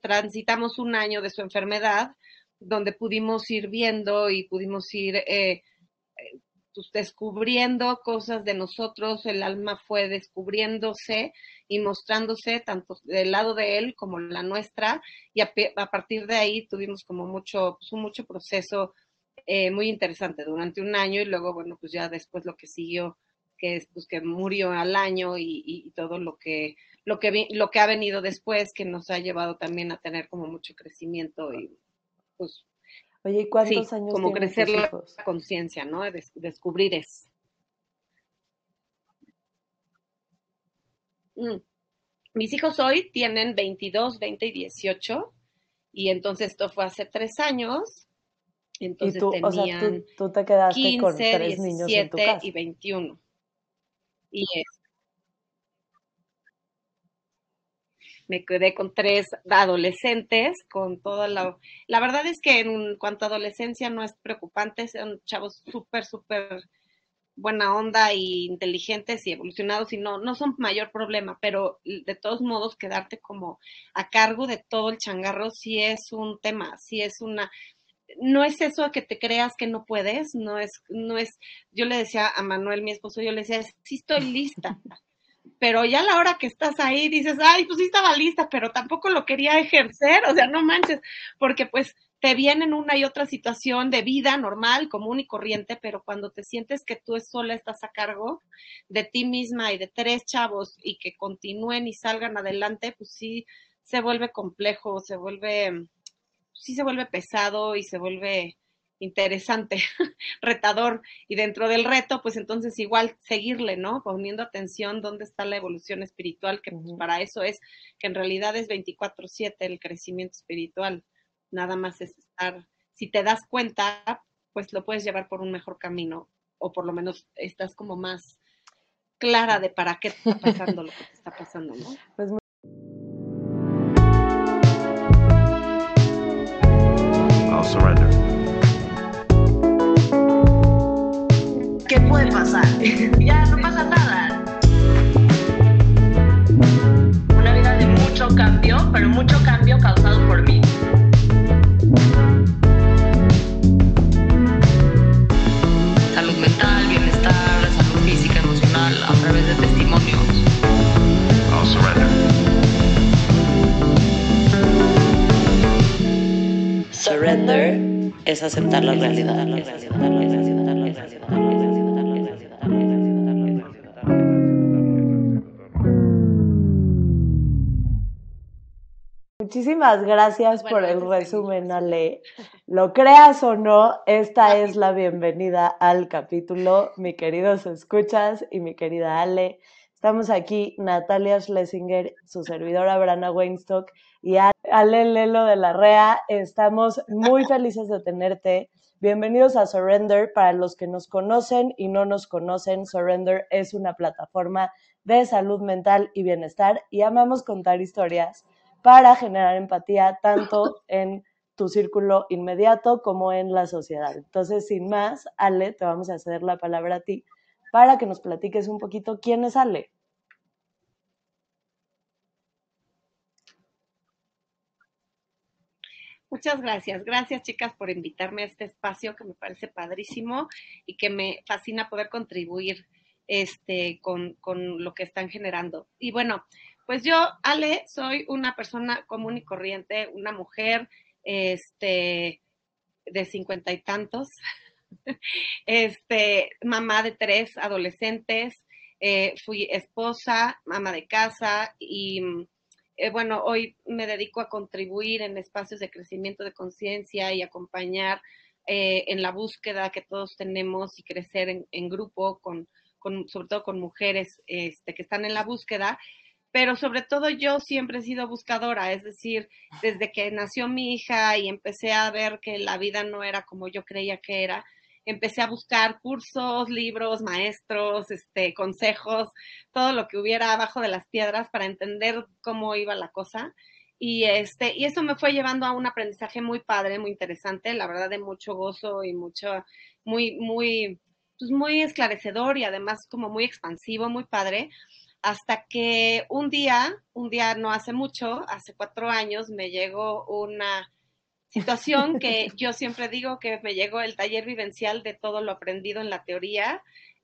transitamos un año de su enfermedad, donde pudimos ir viendo y pudimos ir eh, pues, descubriendo cosas de nosotros, el alma fue descubriéndose y mostrándose tanto del lado de él como la nuestra, y a, partir de ahí tuvimos como mucho, pues, un mucho proceso eh, muy interesante durante un año y luego, bueno, pues ya después lo que siguió, que es pues que murió al año y, y todo lo que, lo que, lo que ha venido después, que nos ha llevado también a tener como mucho crecimiento y pues Oye, ¿y cuántos años como crecer la conciencia, ¿no? descubrir eso. Mm. Mis hijos hoy tienen 22, 20 y 18, y entonces esto fue hace tres años. Entonces ¿Y tú, tenían tú, te quedaste 15, con tres niños en tu casa. y 21. Y es, me quedé con tres adolescentes, con toda la... La verdad es que en cuanto a adolescencia no es preocupante, son chavos súper, súper buena onda y inteligentes y evolucionados y no, no son mayor problema, pero de todos modos quedarte como a cargo de todo el changarro sí es un tema, sí es una, no es eso que te creas que no puedes, no es, no es, yo le decía a Manuel, mi esposo, yo le decía, sí estoy lista, pero ya a la hora que estás ahí dices, ay, pues sí estaba lista, pero tampoco lo quería ejercer, o sea, no manches, porque pues te viene en una y otra situación de vida normal, común y corriente, pero cuando te sientes que tú sola estás a cargo de ti misma y de tres chavos y que continúen y salgan adelante, pues sí se vuelve complejo, se vuelve, sí se vuelve pesado y se vuelve interesante, retador, y dentro del reto, pues entonces igual seguirle, ¿no? Poniendo atención dónde está la evolución espiritual, que pues, para eso es, que en realidad es 24/7 el crecimiento espiritual, nada más es estar, si te das cuenta, pues lo puedes llevar por un mejor camino, o por lo menos estás como más clara de para qué está pasando lo que te está pasando, ¿no? Pues ¿qué puede pasar? ya no pasa nada. Una vida de mucho cambio, pero mucho cambio causado por mí. Salud mental, bienestar, salud física, emocional, a través de testimonios. I'll surrender. Surrender es aceptar la realidad. La realidad, la realidad. Muchísimas gracias por el resumen, Ale. Lo creas o no, esta es la bienvenida al capítulo, mi queridos escuchas y mi querida Ale. Estamos aquí, Natalia Schlesinger, su servidora Brana Weinstock y Ale Lelo de la REA. Estamos muy felices de tenerte. Bienvenidos a Surrender. Para los que nos conocen y no nos conocen, Surrender es una plataforma de salud mental y bienestar y amamos contar historias para generar empatía tanto en tu círculo inmediato como en la sociedad. Entonces, sin más, Ale, te vamos a ceder la palabra a ti para que nos platiques un poquito quién es Ale. Muchas gracias. Gracias, chicas, por invitarme a este espacio que me parece padrísimo y que me fascina poder contribuir este, con, con lo que están generando. Y bueno, pues yo, Ale, soy una persona común y corriente, una mujer este, de cincuenta y tantos, este, mamá de tres adolescentes, eh, fui esposa, mamá de casa y eh, bueno, hoy me dedico a contribuir en espacios de crecimiento de conciencia y acompañar eh, en la búsqueda que todos tenemos y crecer en, en grupo, con, con, sobre todo con mujeres este, que están en la búsqueda pero sobre todo yo siempre he sido buscadora, es decir, desde que nació mi hija y empecé a ver que la vida no era como yo creía que era, empecé a buscar cursos, libros, maestros, este, consejos, todo lo que hubiera abajo de las piedras para entender cómo iba la cosa. Y este, y eso me fue llevando a un aprendizaje muy padre, muy interesante, la verdad de mucho gozo y mucho, muy, muy, pues muy esclarecedor y además como muy expansivo, muy padre hasta que un día, un día no hace mucho, hace cuatro años, me llegó una situación que yo siempre digo que me llegó el taller vivencial de todo lo aprendido en la teoría,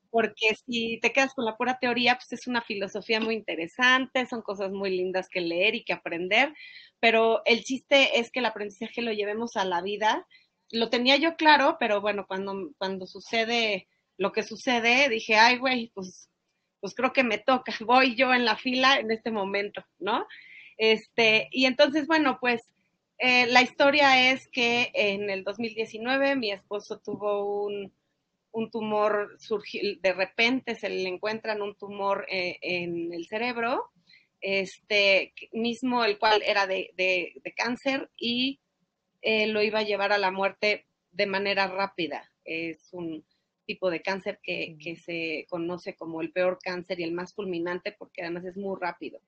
porque si te quedas con la pura teoría, pues es una filosofía muy interesante, son cosas muy lindas que leer y que aprender, pero el chiste es que el aprendizaje lo llevemos a la vida. Lo tenía yo claro, pero bueno, cuando, cuando sucede lo que sucede, dije, ay, güey, pues, pues creo que me toca, voy yo en la fila en este momento, ¿no? Este, y entonces, bueno, pues eh, la historia es que en el 2019 mi esposo tuvo un, un tumor, de repente se le encuentran un tumor eh, en el cerebro, este mismo el cual era de, cáncer y eh, lo iba a llevar a la muerte de manera rápida. Es un tipo de cáncer que, que, se conoce como el peor cáncer y el más fulminante porque además es muy rápido.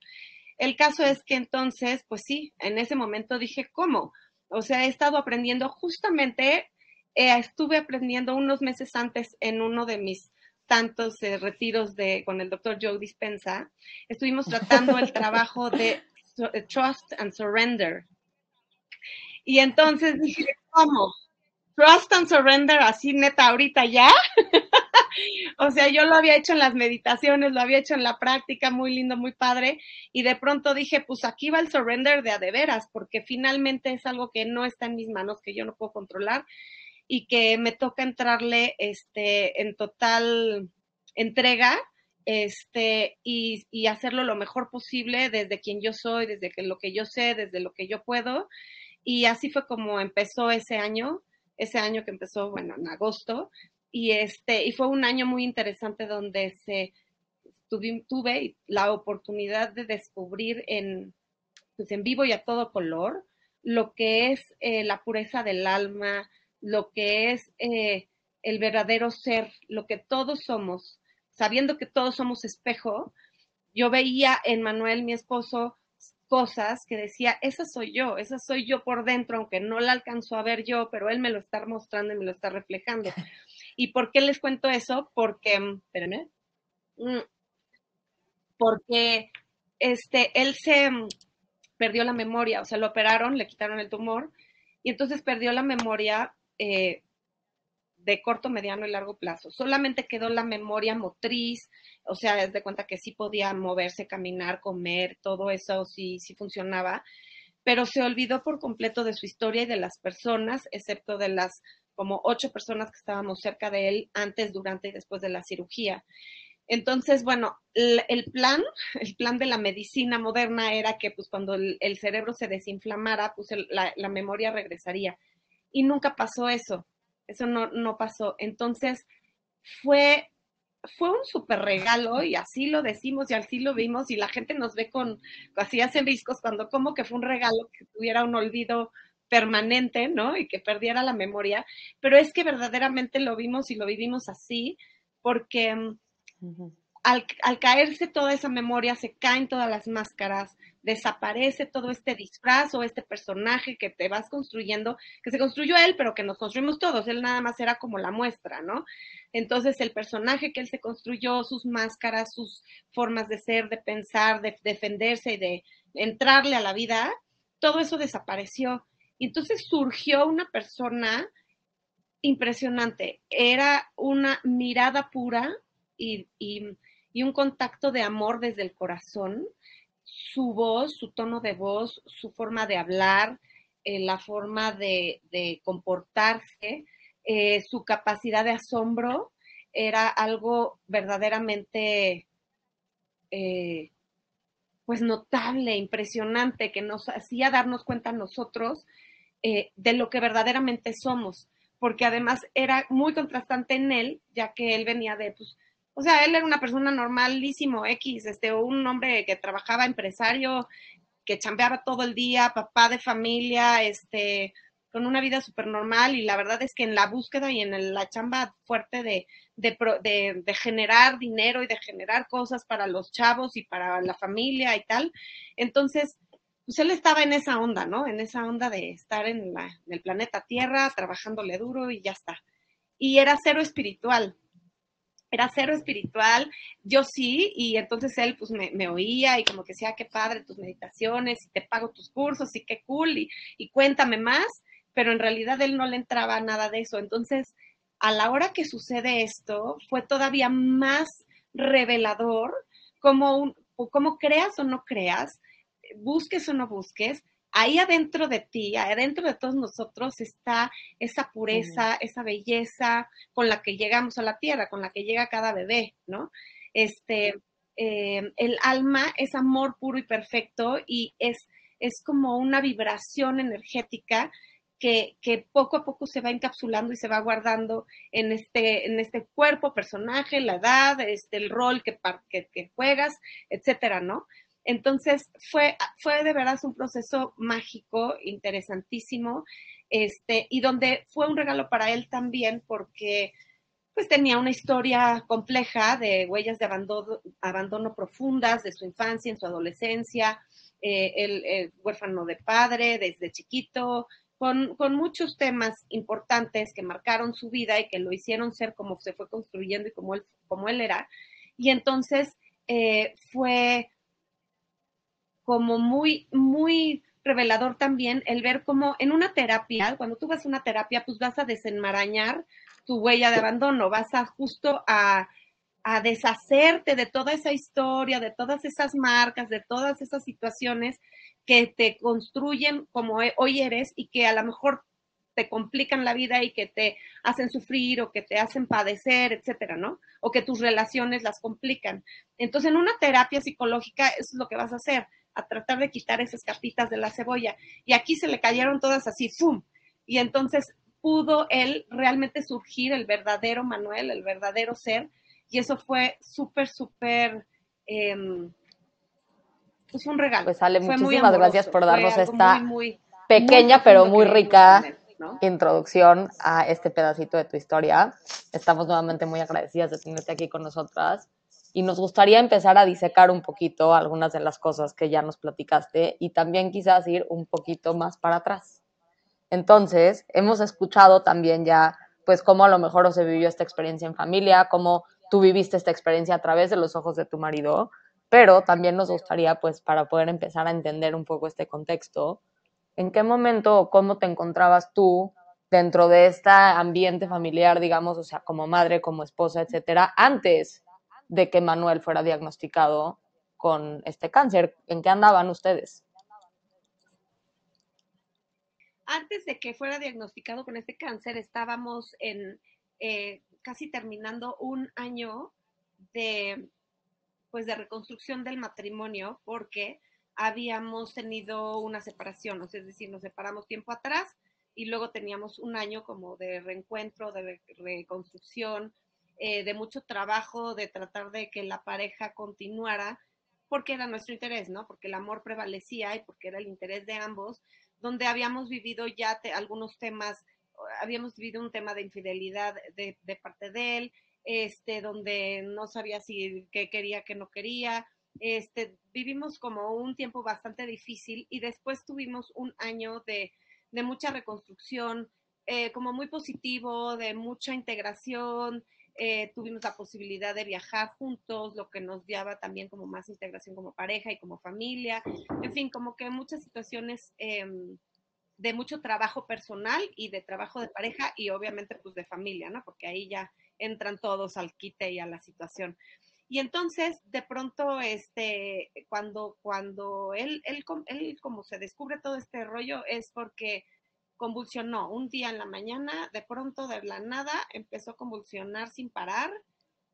El caso es que entonces, pues sí, en ese momento dije, ¿cómo? O sea, he estado aprendiendo justamente eh, estuve aprendiendo unos meses antes en uno de mis tantos eh, retiros de, con el doctor Joe Dispensa, estuvimos tratando el trabajo de eh, Trust and Surrender. Y entonces dije, ¿cómo? Trust and Surrender, así neta, ahorita ya. o sea, yo lo había hecho en las meditaciones, lo había hecho en la práctica, muy lindo, muy padre. Y de pronto dije, pues aquí va el surrender de a de veras, porque finalmente es algo que no está en mis manos, que yo no puedo controlar y que me toca entrarle este, en total entrega este, y, y, hacerlo lo mejor posible desde quien yo soy, desde lo que yo sé, desde lo que yo puedo. Y así fue como empezó ese año, ese año que empezó, bueno, en agosto. Y, este, y fue un año muy interesante donde se, tuve, la oportunidad de descubrir en, pues en vivo y a todo color lo que es eh, la pureza del alma, lo que es eh, el verdadero ser, lo que todos somos, sabiendo que todos somos espejo, yo veía en Manuel, mi esposo, cosas que decía, esa soy yo, esa soy yo por dentro, aunque no la alcanzó a ver yo, pero él me lo está mostrando y me lo está reflejando. ¿Y por qué les cuento eso? Porque, espérenme, mm, porque este, él se mm, perdió la memoria, o sea, lo operaron, le quitaron el tumor, y entonces perdió la memoria eh, de corto, mediano y largo plazo. Solamente quedó la memoria motriz, o sea, desde cuenta que sí podía moverse, caminar, comer, todo eso sí, sí funcionaba, pero se olvidó por completo de su historia y de las personas, excepto de las como ocho personas que estábamos cerca de él antes, durante y después de la cirugía. Entonces, bueno, el, plan, el plan de la medicina moderna era que pues cuando el, cerebro se desinflamara, pues la, la memoria regresaría y nunca pasó eso. Eso no, no pasó. Entonces, fue, fue un súper regalo y así lo decimos y así lo vimos y la gente nos ve con, así hacen riscos cuando como que fue un regalo que tuviera un olvido permanente, ¿no? Y que perdiera la memoria, pero es que verdaderamente lo vimos y lo vivimos así porque al, caerse toda esa memoria se caen todas las máscaras, desaparece todo este disfraz o este personaje que te vas construyendo, que se construyó él, pero que nos construimos todos, él nada más era como la muestra, ¿no? Entonces el personaje que él se construyó, sus máscaras, sus formas de ser, de pensar, de defenderse y de entrarle a la vida, todo eso desapareció. Y entonces surgió una persona impresionante, era una mirada pura y, y, y un contacto de amor desde el corazón. Su voz, su tono de voz, su forma de hablar, eh, la forma de, comportarse, eh, su capacidad de asombro, era algo verdaderamente eh, pues notable, impresionante, que nos hacía darnos cuenta nosotros de lo que verdaderamente somos, porque además era muy contrastante en él, ya que él venía de pues, o sea, él era una persona normalísimo, X, este, un hombre que trabajaba empresario, que chambeaba todo el día, papá de familia, este, con una vida súper normal y la verdad es que en la búsqueda y en la chamba fuerte de, de, de, generar dinero y de generar cosas para los chavos y para la familia y tal, entonces, pues él estaba en esa onda, ¿no? En esa onda de estar en, la, en el planeta Tierra, trabajándole duro y ya está. Y era cero espiritual, era cero espiritual, yo sí, y entonces él pues me, oía y como que decía, qué padre tus meditaciones, y te pago tus cursos, y qué cool, y, cuéntame más, pero en realidad él no le entraba nada de eso. Entonces, a la hora que sucede esto, fue todavía más revelador como, un, como creas o no creas, busques o no busques, ahí adentro de ti, adentro de todos nosotros está esa pureza, esa belleza con la que llegamos a la tierra, con la que llega cada bebé, ¿no? Este, eh, el alma es amor puro y perfecto y es, es como una vibración energética que, que, poco a poco se va encapsulando y se va guardando en este, en este cuerpo, personaje, la edad, este, el rol que, que, que juegas, etcétera, ¿no? Entonces fue, fue de verdad un proceso mágico, interesantísimo, este, y donde fue un regalo para él también porque pues tenía una historia compleja de huellas de abandono, abandono profundas de su infancia, en su adolescencia, eh, el, huérfano de padre desde chiquito, con, con, muchos temas importantes que marcaron su vida y que lo hicieron ser como se fue construyendo y como él, como él era. Y entonces eh, fue como muy, muy revelador también el ver cómo en una terapia, cuando tú vas a una terapia, pues vas a desenmarañar tu huella de abandono, vas a justo a, a deshacerte de toda esa historia, de todas esas marcas, de todas esas situaciones que te construyen como e, hoy eres y que a lo mejor te complican la vida y que te hacen sufrir o que te hacen padecer, etcétera, ¿no? O que tus relaciones las complican. Entonces, en una terapia psicológica, eso es lo que vas a hacer a tratar de quitar esas capitas de la cebolla. Y aquí se le cayeron todas así, ¡fum! Y entonces pudo él realmente surgir el verdadero Manuel, el verdadero ser, y eso fue súper, súper, eh, pues un regalo. Pues Ale, muchísimas gracias por darnos esta pequeña pero muy rica introducción a este pedacito de tu historia. Estamos nuevamente muy agradecidas de tenerte aquí con nosotras y nos gustaría empezar a disecar un poquito algunas de las cosas que ya nos platicaste y también quizás ir un poquito más para atrás. Entonces, hemos escuchado también ya, pues, cómo a lo mejor se vivió esta experiencia en familia, cómo tú viviste esta experiencia a través de los ojos de tu marido, pero también nos gustaría, pues, para poder empezar a entender un poco este contexto, ¿en qué momento o cómo te encontrabas tú dentro de este ambiente familiar, digamos, o sea, como madre, como esposa, etcétera, antes de que Manuel fuera diagnosticado con este cáncer. ¿En qué andaban ustedes? Antes de que fuera diagnosticado con este cáncer, estábamos en eh, casi terminando un año de, pues, de reconstrucción del matrimonio, porque habíamos tenido una separación, es decir, nos separamos tiempo atrás y luego teníamos un año como de reencuentro, de reconstrucción, eh, de mucho trabajo, de tratar de que la pareja continuara, porque era nuestro interés, ¿no? Porque el amor prevalecía y porque era el interés de ambos, donde habíamos vivido ya algunos temas, habíamos vivido un tema de infidelidad de, parte de él, este, donde no sabía si qué quería, qué no quería, este, vivimos como un tiempo bastante difícil y después tuvimos un año de, de mucha reconstrucción, eh, como muy positivo, de mucha integración, eh, tuvimos la posibilidad de viajar juntos, lo que nos daba también como más integración como pareja y como familia, en fin, como que muchas situaciones em, de mucho trabajo personal y de trabajo de pareja y obviamente pues de familia, ¿no? Porque ahí ya entran todos al quite y a la situación. Y entonces, de pronto, este, cuando, cuando él, él, él como se descubre todo este rollo, es porque convulsionó un día en la mañana, de pronto de la nada empezó a convulsionar sin parar,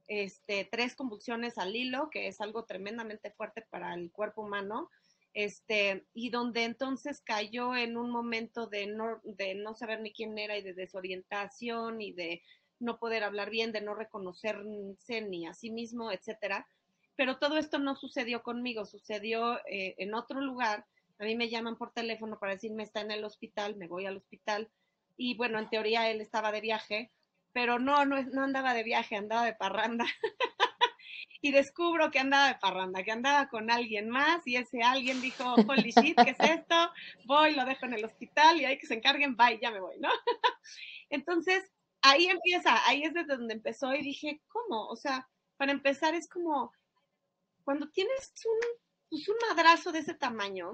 este, tres convulsiones al hilo, que es algo tremendamente fuerte para el cuerpo humano, este, y donde entonces cayó en un momento de no, de no saber ni quién era y de desorientación y de no poder hablar bien, de no reconocerse ni a sí mismo, etcétera. Pero todo esto no sucedió conmigo, sucedió eh, en otro lugar a mí me llaman por teléfono para decirme está en el hospital, me voy al hospital. Y bueno, en teoría él estaba de viaje, pero no, no, no andaba de viaje, andaba de parranda. y descubro que andaba de parranda, que andaba con alguien más y ese alguien dijo, holy shit, ¿qué es esto? Voy, lo dejo en el hospital y hay que se encarguen, bye, ya me voy, ¿no? Entonces, ahí empieza, ahí es desde donde empezó y dije, ¿cómo? O sea, para empezar es como cuando tienes un, pues un madrazo de ese tamaño,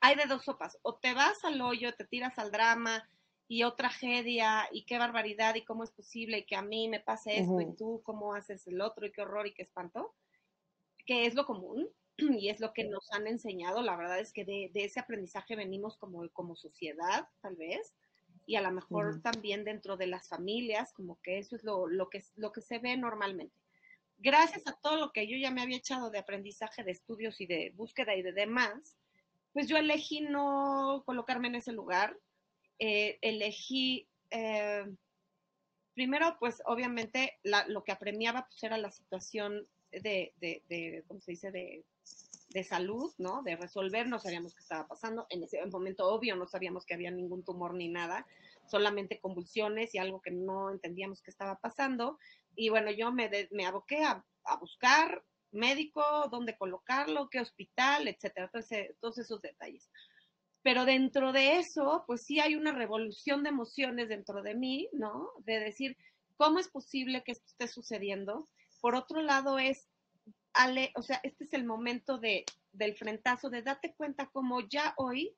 hay de dos sopas, o te vas al hoyo, te tiras al drama y otra tragedia y qué barbaridad y cómo es posible y que a mí me pase esto y tú cómo haces el otro y qué horror y qué espanto, que es lo común y es lo que nos han enseñado, la verdad es que de, ese aprendizaje venimos como, como sociedad, tal vez, y a lo mejor también dentro de las familias, como que eso es lo, lo, que, lo que se ve normalmente. Gracias a todo lo que yo ya me había echado de aprendizaje, de estudios y de búsqueda y de demás, pues yo elegí no colocarme en ese lugar. Eh, elegí, eh, primero, pues obviamente lo que apremiaba pues era la situación de, de, de ¿cómo se dice?, de, de salud, ¿no? De resolver, no sabíamos qué estaba pasando. En ese momento, obvio, no sabíamos que había ningún tumor ni nada, solamente convulsiones y algo que no entendíamos qué estaba pasando. Y bueno, yo me, me aboqué a, a buscar médico, dónde colocarlo, qué hospital, etcétera, todos esos detalles. Pero dentro de eso, pues sí hay una revolución de emociones dentro de mí, ¿no? De decir, ¿cómo es posible que esto esté sucediendo? Por otro lado es, Ale, o sea, este es el momento de, del frentazo, de date cuenta como ya hoy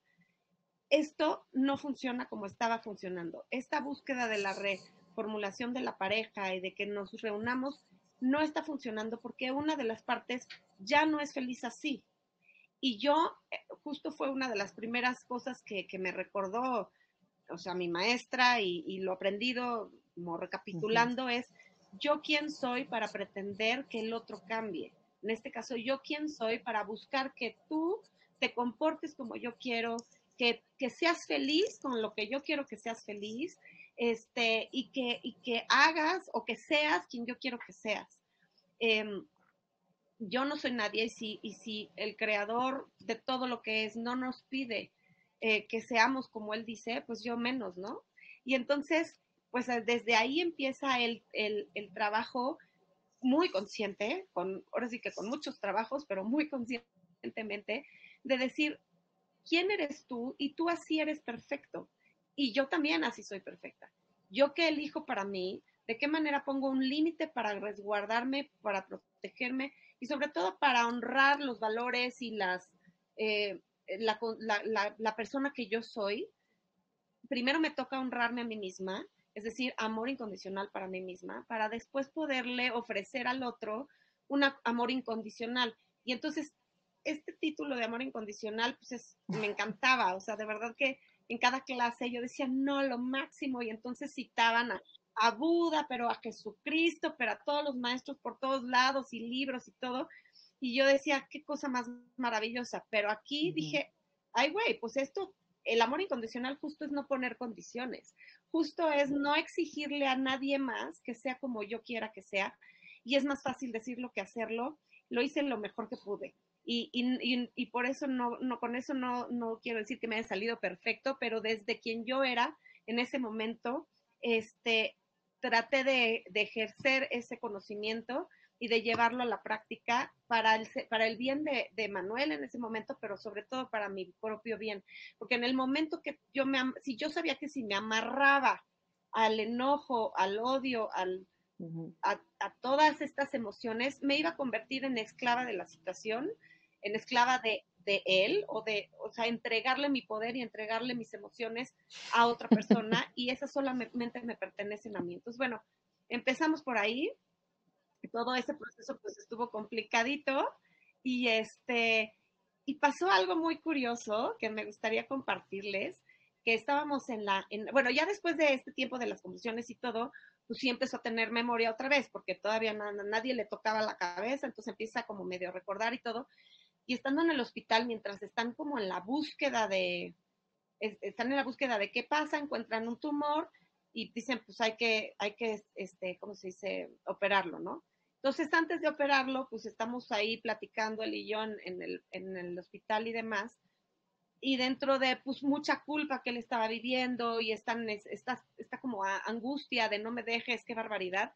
esto no funciona como estaba funcionando. Esta búsqueda de la reformulación de la pareja y de que nos reunamos no está funcionando porque una de las partes ya no es feliz así. Y yo, eh, justo fue una de las primeras cosas que, me recordó, o sea, mi maestra y, lo aprendido, como recapitulando, es yo quién soy para pretender que el otro cambie. En este caso, yo quién soy para buscar que tú te comportes como yo quiero, que, que seas feliz con lo que yo quiero que seas feliz, este, y, que, hagas o que seas quien yo quiero que seas. Em, yo no soy nadie y si, el creador de todo lo que es no nos pide eh, que seamos como él dice, pues yo menos, ¿no? Y entonces, pues eh, desde ahí empieza el, el, el trabajo muy consciente, con, ahora sí que con muchos trabajos, pero muy conscientemente, de decir, ¿quién eres tú? Y tú así eres perfecto y yo también así soy perfecta. Yo qué elijo para mí, de qué manera pongo un límite para resguardarme, para protegerme y sobre todo para honrar los valores y las, eh, la, la, la, persona que yo soy. Primero me toca honrarme a mí misma, es decir, amor incondicional para mí misma, para después poderle ofrecer al otro un amor incondicional. Y entonces, este título de amor incondicional, pues es, me encantaba, o sea, de verdad que en cada clase yo decía, no, lo máximo, y entonces citaban a, Buda, pero a Jesucristo, pero a todos los maestros por todos lados y libros y todo, y yo decía, qué cosa más maravillosa, pero aquí dije, ay, güey, pues esto, el amor incondicional justo es no poner condiciones, justo es no exigirle a nadie más que sea como yo quiera que sea, y es más fácil decirlo que hacerlo, lo hice lo mejor que pude. Y, y, y, por eso no, no con eso no, no quiero decir que me haya salido perfecto, pero desde quien yo era en ese momento, este, traté de, de ejercer ese conocimiento y de llevarlo a la práctica para el, para el bien de, de, Manuel en ese momento, pero sobre todo para mi propio bien. Porque en el momento que yo me, si yo sabía que si me amarraba al enojo, al odio, al, a, a, todas estas emociones, me iba a convertir en esclava de la situación en esclava de, de él o de, o sea, entregarle mi poder y entregarle mis emociones a otra persona y esas solamente me pertenecen a mí. Entonces, bueno, empezamos por ahí. Todo ese proceso pues estuvo complicadito y este, y pasó algo muy curioso que me gustaría compartirles, que estábamos en la, en, bueno, ya después de este tiempo de las convulsiones y todo, pues sí empezó a tener memoria otra vez, porque todavía nadie le tocaba la cabeza, entonces empieza como medio a recordar y todo y estando en el hospital, mientras están como en la búsqueda de, están en la búsqueda de qué pasa, encuentran un tumor y dicen, pues hay que, hay que, este, ¿cómo se dice?, operarlo, ¿no? Entonces, antes de operarlo, pues estamos ahí platicando él y yo en, el, en el hospital y demás, y dentro de pues mucha culpa que él estaba viviendo y están, está, está como angustia de no me dejes, qué barbaridad,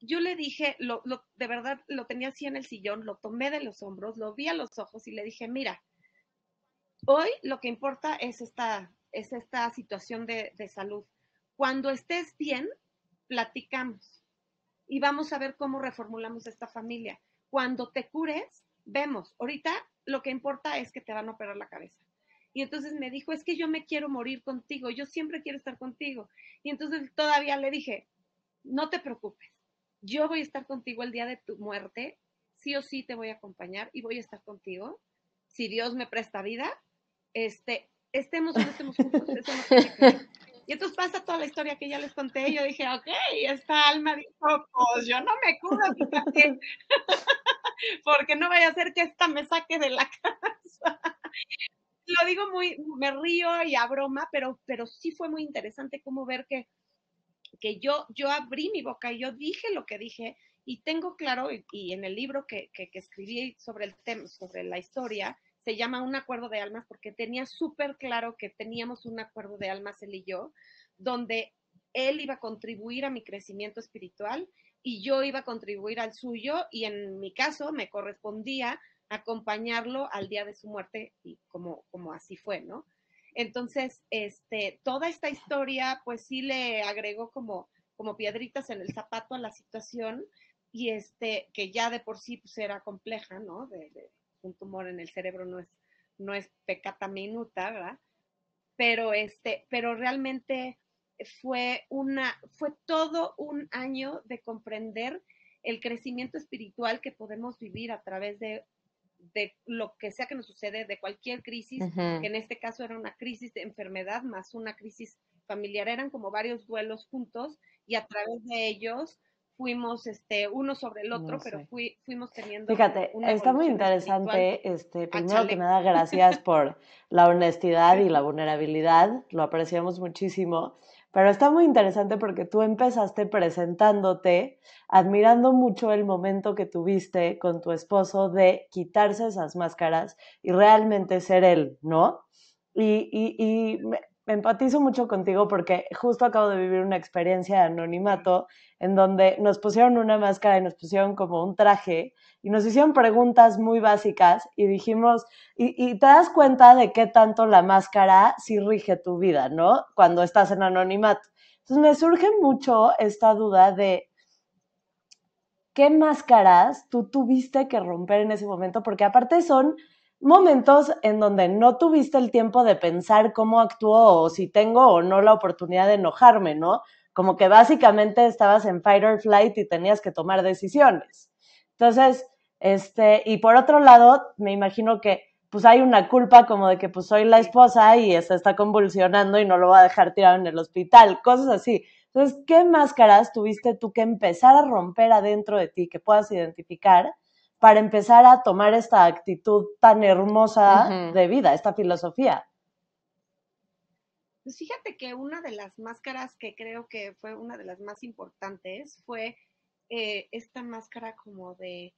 yo le dije, lo, de verdad lo tenía así en el sillón, lo tomé de los hombros, lo vi a los ojos y le dije, mira, hoy lo que importa es esta, es esta situación de, de salud, cuando estés bien, platicamos y vamos a ver cómo reformulamos esta familia. Cuando te cures, vemos. Ahorita lo que importa es que te van a operar la cabeza. Y entonces me dijo, es que yo me quiero morir contigo, yo siempre quiero estar contigo. Y entonces todavía le dije, no te preocupes, yo voy a estar contigo el día de tu muerte, sí o sí te voy a acompañar y voy a estar contigo. Si Dios me presta vida, este, estemos no estemos juntos, ver. Y entonces pasa toda la historia que ya les conté. Y yo dije, ok, esta alma dijo, pues yo no me curo, porque no vaya a ser que esta me saque de la casa. Lo digo muy, me río y a broma, pero, pero sí fue muy interesante como ver que, que yo, yo abrí mi boca y yo dije lo que dije y tengo claro, y, en el libro que, que, escribí sobre el tema, sobre la historia, se llama Un acuerdo de almas porque tenía súper claro que teníamos un acuerdo de almas él y yo, donde él iba a contribuir a mi crecimiento espiritual y yo iba a contribuir al suyo y en mi caso me correspondía acompañarlo al día de su muerte y como, como así fue, ¿no? Entonces, este, toda esta historia pues sí le agregó como, como piedritas en el zapato a la situación y este, que ya de por sí pues era compleja, ¿no? de, un tumor en el cerebro no es, no es pecata minuta, ¿verdad? Pero, este, pero realmente fue, una, fue todo un año de comprender el crecimiento espiritual que podemos vivir a través de, de lo que sea que nos sucede, de cualquier crisis, que en este caso era una crisis de enfermedad más una crisis familiar, eran como varios duelos juntos y a través de ellos fuimos este, uno sobre el otro, pero fuimos teniendo. Fíjate, está muy interesante. Este, primero que nada, gracias por la honestidad y la vulnerabilidad, lo apreciamos muchísimo. Pero está muy interesante porque tú empezaste presentándote, admirando mucho el momento que tuviste con tu esposo de quitarse esas máscaras y realmente ser él, ¿no? Y, y, y empatizo mucho contigo porque justo acabo de vivir una experiencia de anonimato en donde nos pusieron una máscara y nos pusieron como un traje y nos hicieron preguntas muy básicas y dijimos, y, te das cuenta de qué tanto la máscara sí rige tu vida, ¿no? Cuando estás en anonimato. Entonces me surge mucho esta duda de qué máscaras tú tuviste que romper en ese momento, porque aparte son momentos en donde no tuviste el tiempo de pensar cómo actúo o si tengo o no la oportunidad de enojarme, ¿no? Como que básicamente estabas en fight or flight y tenías que tomar decisiones. Entonces, este, y por otro lado, me imagino que pues hay una culpa como de que pues soy la esposa y se está convulsionando y no lo va a dejar tirado en el hospital, cosas así. Entonces, ¿qué máscaras tuviste tú que empezar a romper adentro de ti que puedas identificar para empezar a tomar esta actitud tan hermosa de vida, esta filosofía? Pues fíjate que una de las máscaras que creo que fue una de las más importantes fue eh, esta máscara como de,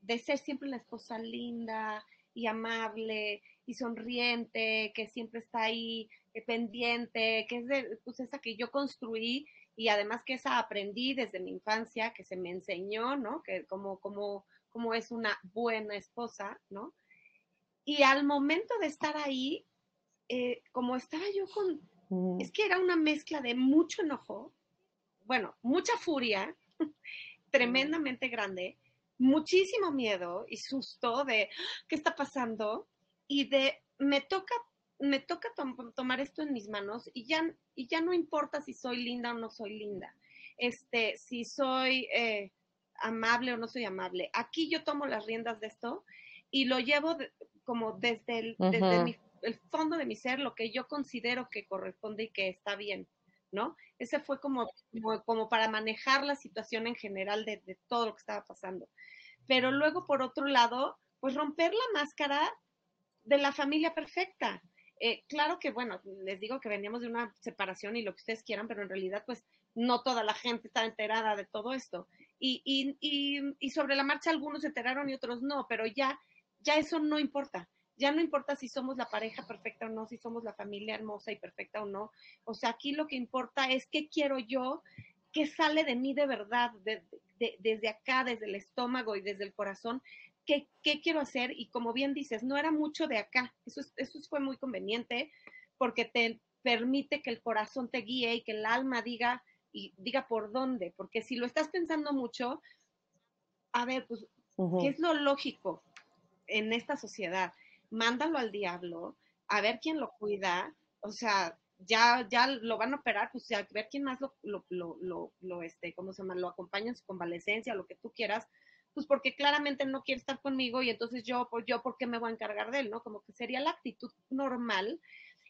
de ser siempre la esposa linda y amable y sonriente, que siempre está ahí eh, pendiente, que es de, pues esa que yo construí y además que esa aprendí desde mi infancia, que se me enseñó, ¿no? Que como, como como es una buena esposa, ¿no? Y al momento de estar ahí, eh, como estaba yo con, mm. es que era una mezcla de mucho enojo, bueno, mucha furia, tremendamente grande, muchísimo miedo y susto de qué está pasando y de me toca me toca tomar esto en mis manos y ya y ya no importa si soy linda o no soy linda este si soy eh, amable o no soy amable. Aquí yo tomo las riendas de esto y lo llevo como desde, el, el fondo de mi ser, lo que yo considero que corresponde y que está bien, ¿no? Ese fue como, como, para manejar la situación en general de, de, todo lo que estaba pasando. Pero luego, por otro lado, pues romper la máscara de la familia perfecta. Eh, claro que, bueno, les digo que veníamos de una separación y lo que ustedes quieran, pero en realidad, pues no toda la gente está enterada de todo esto. Y, y, y, y, sobre la marcha algunos se enteraron y otros no, pero ya, ya eso no importa. Ya no importa si somos la pareja perfecta o no, si somos la familia hermosa y perfecta o no. O sea, aquí lo que importa es qué quiero yo, qué sale de mí de verdad, desde acá, desde el estómago y desde el corazón, qué, qué quiero hacer. Y como bien dices, no era mucho de acá. Eso, eso fue muy conveniente porque te, permite que el corazón te guíe y que el alma diga y diga por dónde, porque si lo estás pensando mucho, a ver, pues, ¿qué es lo lógico en esta sociedad? Mándalo al diablo, a ver quién lo cuida, o sea, ya, ya lo van a operar, pues a ver quién más lo, lo, lo, lo, este, ¿cómo se llama? Lo acompaña en su convalecencia, lo que tú quieras, pues porque claramente no quiere estar conmigo y entonces yo, pues yo, ¿por qué me voy a encargar de él, no? Como que sería la actitud normal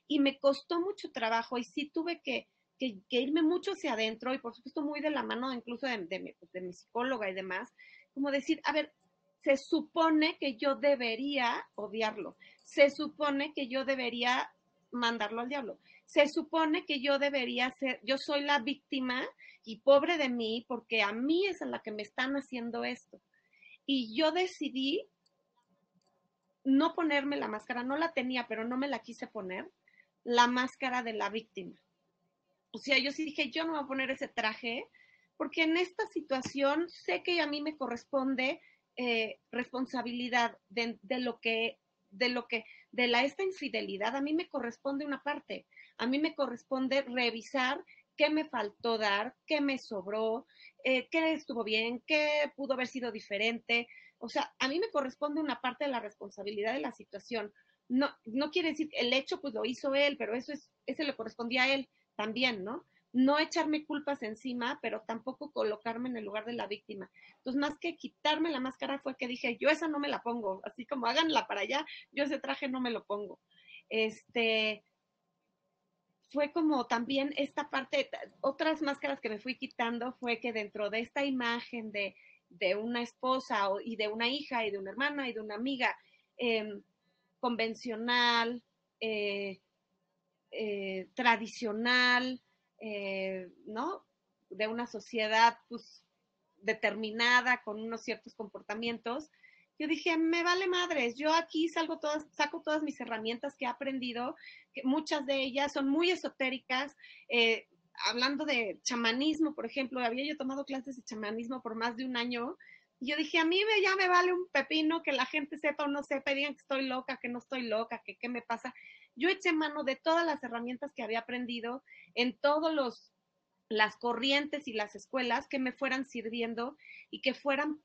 y me costó mucho trabajo y sí tuve que, que, irme mucho hacia adentro y por supuesto muy de la mano incluso de, de, mi, pues, de mi psicóloga y demás, como decir, a ver, se supone que yo debería odiarlo, se supone que yo debería mandarlo al diablo, se supone que yo debería ser, yo soy la víctima y pobre de mí porque a mí es a la que me están haciendo esto. Y yo decidí no ponerme la máscara, no la tenía, pero no me la quise poner, la máscara de la víctima. Sea, yo sí dije, yo no voy a poner ese traje, porque en esta situación sé que a mí me corresponde eh, responsabilidad de, lo que, de lo que, de la esta infidelidad, a mí me corresponde una parte, a mí me corresponde revisar qué me faltó dar, qué me sobró, eh, qué estuvo bien, qué pudo haber sido diferente. O sea, a mí me corresponde una parte de la responsabilidad de la situación. No, no quiere decir el hecho pues lo hizo él, pero eso es, ese le correspondía a él también, ¿no? No echarme culpas encima, pero tampoco colocarme en el lugar de la víctima. Entonces, más que quitarme la máscara fue que dije, yo esa no me la pongo, así como háganla para allá, yo ese traje no me lo pongo. Este, fue como también esta parte, otras máscaras que me fui quitando fue que dentro de esta imagen de, una esposa y de una hija y de una hermana y de una amiga em, convencional, eh, eh, tradicional, eh, ¿no? De una sociedad pues determinada con unos ciertos comportamientos, yo dije, me vale madres, yo aquí salgo todas, saco todas mis herramientas que he aprendido, que muchas de ellas son muy esotéricas. Eh, hablando de chamanismo, por ejemplo, había yo tomado clases de chamanismo por más de un año. Yo dije, a mí ya me vale un pepino que la gente sepa o no sepa, digan que estoy loca, que no estoy loca, que qué me pasa. Yo eché mano de todas las herramientas que había aprendido en todos los las corrientes y las escuelas que me fueran sirviendo y que fueran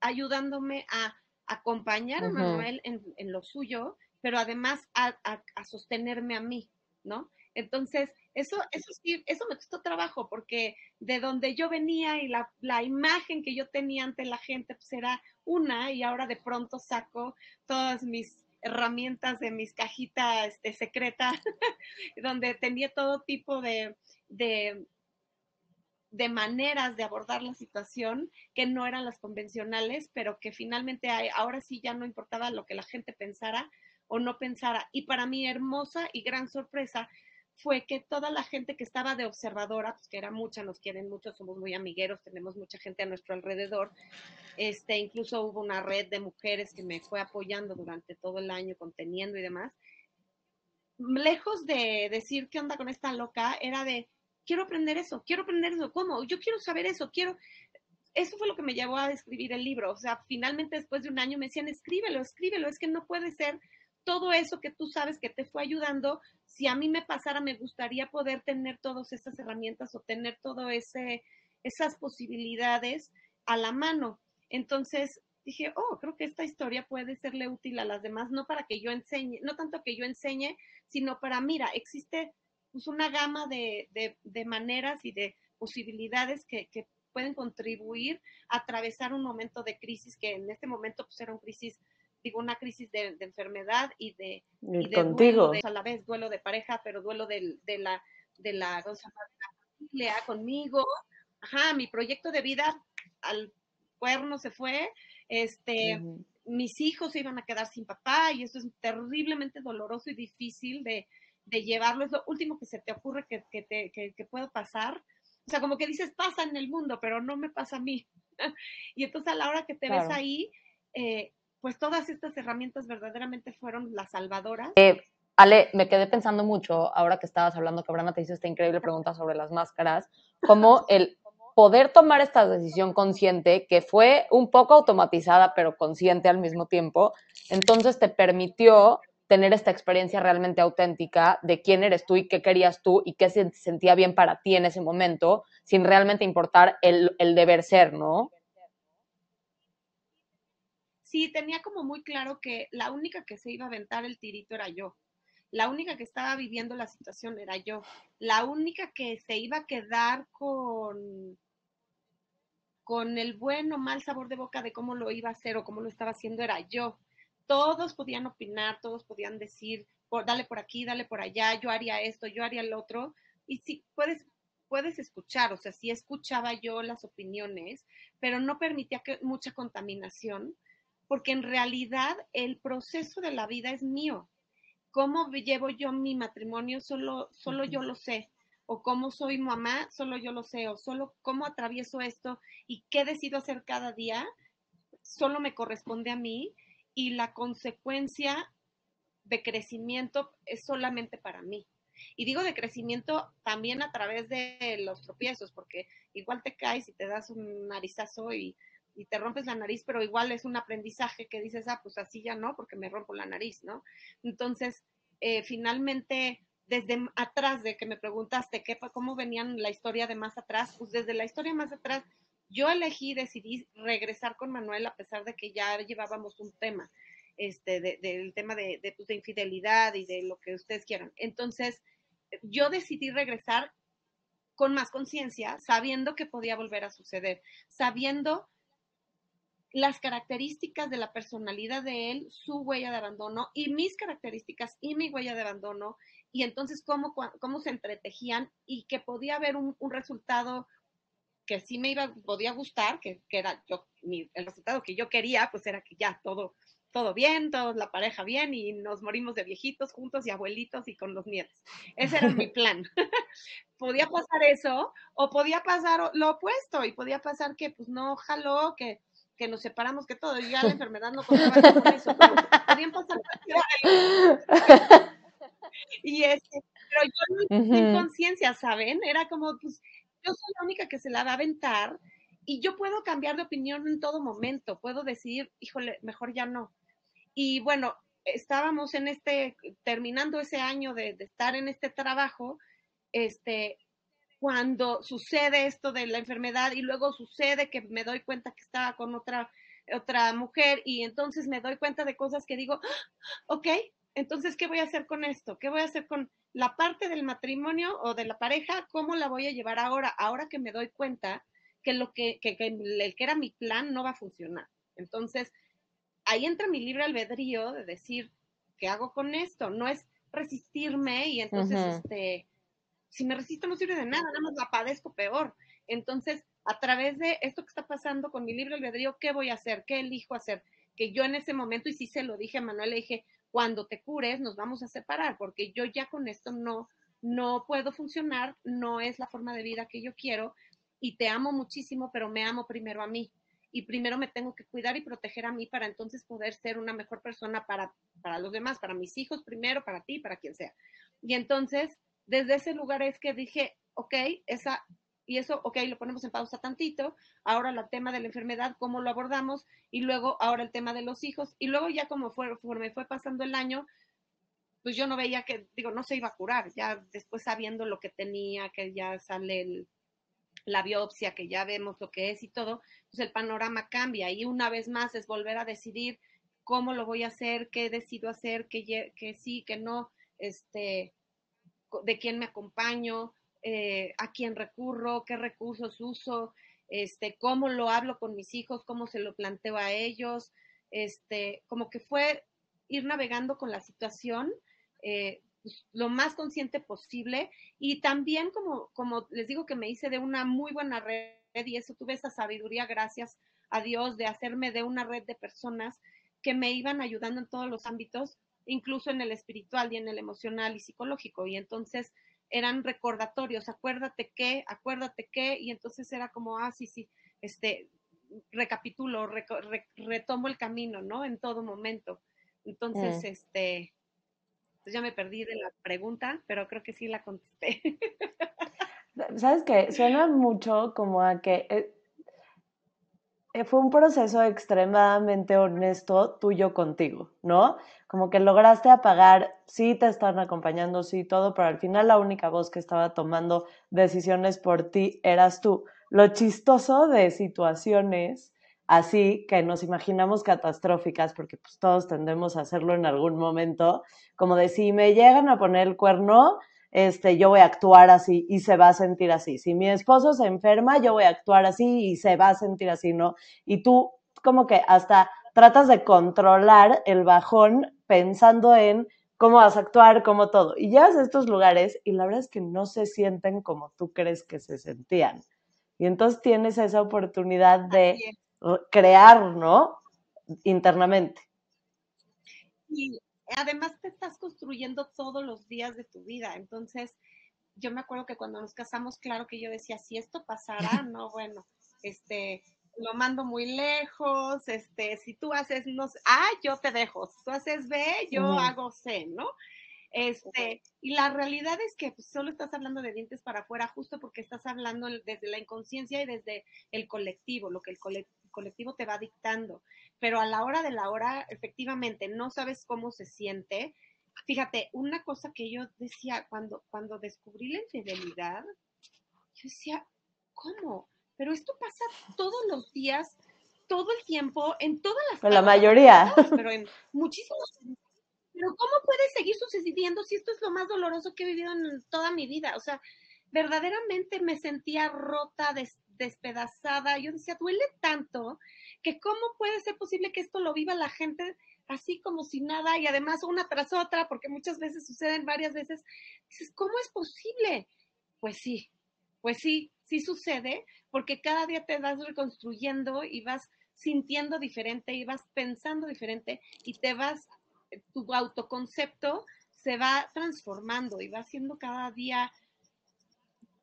ayudándome a acompañar a Manuel en, lo suyo, pero además a, sostenerme a mí, ¿no? Entonces, eso, eso sí, eso me costó trabajo, porque de donde yo venía y la, la, imagen que yo tenía ante la gente, pues era una, y ahora de pronto saco todas mis herramientas de mis cajitas este, secretas, donde tenía todo tipo de, de maneras de abordar la situación que no eran las convencionales, pero que finalmente ahora sí ya no importaba lo que la gente pensara o no pensara. Y para mí hermosa y gran sorpresa fue que toda la gente que estaba de observadora, pues que era mucha, nos quieren mucho, somos muy amigueros, tenemos mucha gente a nuestro alrededor. Este, incluso hubo una red de mujeres que me fue apoyando durante todo el año, conteniendo y demás. Lejos de decir qué onda con esta loca, era de quiero aprender eso, quiero aprender eso, ¿cómo? Yo quiero saber eso, quiero... Eso fue lo que me llevó a escribir el libro. O sea, finalmente después de un año me decían, escríbelo, escríbelo, es que no puede ser todo eso que tú sabes que te fue ayudando. Si a mí me pasara, me gustaría poder tener todas estas herramientas o tener todo ese, esas posibilidades a la mano. Entonces dije, oh, creo que esta historia puede serle útil a las demás, no para que yo enseñe, no tanto que yo enseñe, sino para, mira, existe pues, una gama de, de, maneras y de posibilidades que, que, pueden contribuir a atravesar un momento de crisis que en este momento pues era una crisis, digo, una crisis de, enfermedad y de, y contigo. a la vez duelo de pareja, pero duelo de, de la, de la, familia conmigo. Ajá, mi proyecto de vida al cuerno se fue, este, mis hijos se iban a quedar sin papá y eso es terriblemente doloroso y difícil de, de llevarlo, es lo último que se te ocurre que, que, te, que, pueda pasar. O sea, como que dices, pasa en el mundo, pero no me pasa a mí. y entonces a la hora que te ves ahí, eh, pues todas estas herramientas verdaderamente fueron las salvadoras. Eh, Ale, me quedé pensando mucho, ahora que estabas hablando, que Brana te hizo esta increíble pregunta sobre las máscaras, como el poder tomar esta decisión consciente, que fue un poco automatizada, pero consciente al mismo tiempo, entonces te permitió tener esta experiencia realmente auténtica de quién eres tú y qué querías tú y qué se sentía bien para ti en ese momento, sin realmente importar el, el deber ser, ¿no? Sí, tenía como muy claro que la única que se iba a aventar el tirito era yo. La única que estaba viviendo la situación era yo. La única que se iba a quedar con, con el buen o mal sabor de boca de cómo lo iba a hacer o cómo lo estaba haciendo era yo todos podían opinar, todos podían decir, dale por aquí, dale por allá, yo haría esto, yo haría el otro. Y sí, puedes, puedes escuchar, o sea, sí escuchaba yo las opiniones, pero no permitía que, mucha contaminación, porque en realidad el proceso de la vida es mío. ¿Cómo llevo yo mi matrimonio? Solo, solo yo lo sé. O cómo soy mamá, solo yo lo sé. O solo cómo atravieso esto y qué decido hacer cada día, solo me corresponde a mí y la consecuencia de crecimiento es solamente para mí. Y digo de crecimiento también a través de los tropiezos, porque igual te caes y te das un narizazo y, te rompes la nariz, pero igual es un aprendizaje que dices, ah, pues así ya no, porque me rompo la nariz, ¿no? Entonces, eh, finalmente, desde atrás de que me preguntaste qué, cómo venían la historia de más atrás, pues desde la historia más atrás yo elegí, decidí regresar con Manuel a pesar de que ya llevábamos un tema, este, del tema de, pues, de, infidelidad y de lo que ustedes quieran. Entonces, yo decidí regresar con más conciencia, sabiendo que podía volver a suceder, sabiendo las características de la personalidad de él, su huella de abandono y mis características y mi huella de abandono, y entonces cómo, cómo se entretejían y que podía haber un, un resultado que sí me iba, podía gustar, que, era yo, el resultado que yo quería, pues era que ya todo, todo bien, toda la pareja bien y nos morimos de viejitos juntos y abuelitos y con los nietos. Ese era mi plan. podía pasar eso o podía pasar lo opuesto y podía pasar que pues no jaló, que, que nos separamos, que todo, ya la enfermedad no contaba con eso, pero podían pasar y este, pero yo no uh conciencia, ¿saben? Era como, pues, yo soy la única que se la va a aventar y yo puedo cambiar de opinión en todo momento, puedo decir, híjole, mejor ya no. Y bueno, estábamos en este, terminando ese año de, estar en este trabajo, este, cuando sucede esto de la enfermedad y luego sucede que me doy cuenta que estaba con otra, otra mujer y entonces me doy cuenta de cosas que digo, ah, ok, entonces, ¿qué voy a hacer con esto? ¿Qué voy a hacer con la parte del matrimonio o de la pareja? ¿Cómo la voy a llevar ahora? Ahora que me doy cuenta que lo que, que, que el que era mi plan no va a funcionar. Entonces, ahí entra mi libre albedrío de decir, ¿qué hago con esto? No es resistirme y entonces, este, si me resisto no sirve de nada, nada más la padezco peor. Entonces, a través de esto que está pasando con mi libre albedrío, ¿qué voy a hacer? ¿Qué elijo hacer? Que yo en ese momento, y sí se lo dije a Manuel, le dije, cuando te cures nos vamos a separar, porque yo ya con esto no, no puedo funcionar, no es la forma de vida que yo quiero y te amo muchísimo, pero me amo primero a mí. Y primero me tengo que cuidar y proteger a mí para entonces poder ser una mejor persona para, para los demás, para mis hijos primero, para ti, para quien sea. Y entonces, desde ese lugar es que dije, ok, esa y eso, ok, lo ponemos en pausa tantito, ahora el tema de la enfermedad, cómo lo abordamos, y luego ahora el tema de los hijos, y luego ya como fue, me fue pasando el año, pues yo no veía que, digo, no se iba a curar, ya después sabiendo lo que tenía, que ya sale la biopsia, que ya vemos lo que es y todo, pues el panorama cambia y una vez más es volver a decidir cómo lo voy a hacer, qué decido hacer, que, que sí, que no, este, de quién me acompaño, eh, a quién recurro, qué recursos uso, este, cómo lo hablo con mis hijos, cómo se lo planteo a ellos, este, como que fue ir navegando con la situación eh, pues, lo más consciente posible. Y también como, como les digo que me hice de una muy buena red y eso tuve esa sabiduría gracias a Dios de hacerme de una red de personas que me iban ayudando en todos los ámbitos, incluso en el espiritual y en el emocional y psicológico. Y entonces eran recordatorios, acuérdate qué, acuérdate qué, y entonces era como, ah, sí, sí, este, recapitulo, retomo el camino, ¿no? En todo momento. Entonces, mm. este, pues ya me perdí de la pregunta, pero creo que sí la contesté. ¿Sabes qué? Suena mucho como a que eh, eh, fue un proceso extremadamente honesto tuyo contigo, ¿no? Como que lograste apagar, sí te están acompañando, sí todo, pero al final la única voz que estaba tomando decisiones por ti eras tú. Lo chistoso de situaciones así que nos imaginamos catastróficas, porque pues todos tendemos a hacerlo en algún momento, como de si me llegan a poner el cuerno, este, yo voy a actuar así y se va a sentir así. Si mi esposo se enferma, yo voy a actuar así y se va a sentir así, ¿no? Y tú como que hasta tratas de controlar el bajón pensando en cómo vas a actuar, cómo todo. Y llegas a estos lugares y la verdad es que no se sienten como tú crees que se sentían. Y entonces tienes esa oportunidad de crear, ¿no? Internamente. Y además te estás construyendo todos los días de tu vida. Entonces, yo me acuerdo que cuando nos casamos, claro que yo decía, si esto pasara, no, bueno, este, lo mando muy lejos, este, si tú haces, no A, yo te dejo, si tú haces B, yo hago C, ¿no? Este, y la realidad es que pues, solo estás hablando de dientes para afuera, justo porque estás hablando desde la inconsciencia y desde el colectivo, lo que el colectivo te va dictando. Pero a la hora de la hora, efectivamente, no sabes cómo se siente. Fíjate, una cosa que yo decía cuando, cuando descubrí la infidelidad, yo decía, ¿cómo? Pero esto pasa todos los días, todo el tiempo, en todas las... Pero la mayoría. Pero en muchísimos pero ¿cómo puede seguir sucediendo si esto es lo más doloroso que he vivido en toda mi vida? O sea, verdaderamente me sentía rota, despedazada. Yo decía, duele tanto que cómo puede ser posible que esto lo viva la gente así como si nada y además una tras otra, porque muchas veces suceden varias veces. Dices, ¿cómo es posible? Pues sí, pues sí, sí sucede, porque cada día te vas reconstruyendo y vas sintiendo diferente y vas pensando diferente y te vas tu autoconcepto se va transformando y va siendo cada día,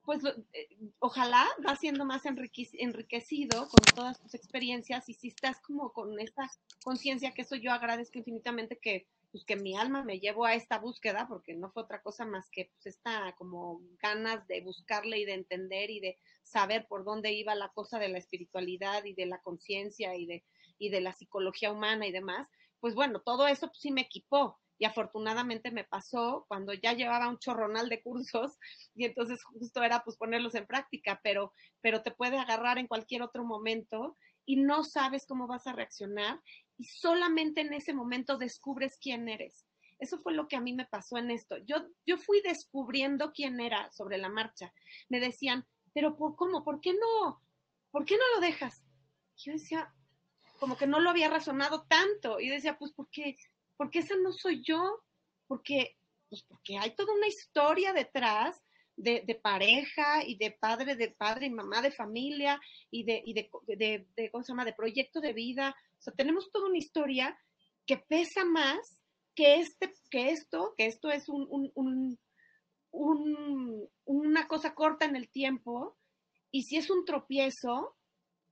pues eh, ojalá va siendo más enriquecido con todas tus experiencias y si estás como con esta conciencia, que eso yo agradezco infinitamente que, pues, que mi alma me llevó a esta búsqueda, porque no fue otra cosa más que pues, esta como ganas de buscarle y de entender y de saber por dónde iba la cosa de la espiritualidad y de la conciencia y de, y de la psicología humana y demás pues bueno, todo eso pues, sí me equipó. Y afortunadamente me pasó cuando ya llevaba un chorronal de cursos y entonces justo era pues ponerlos en práctica, pero, pero te puede agarrar en cualquier otro momento y no sabes cómo vas a reaccionar y solamente en ese momento descubres quién eres. Eso fue lo que a mí me pasó en esto. Yo, yo fui descubriendo quién era sobre la marcha. Me decían, pero ¿cómo? ¿Por qué no? ¿Por qué no lo dejas? Yo decía, como que no lo había razonado tanto y decía, pues porque, porque esa no soy yo, porque, pues porque hay toda una historia detrás de, pareja y de padre, de padre y mamá de familia y de, y de, de, ¿cómo se llama?, de proyecto de vida. O tenemos toda una historia que pesa más que, este, que esto, que esto es un, un, un, un, una cosa corta en el tiempo y si es un tropiezo,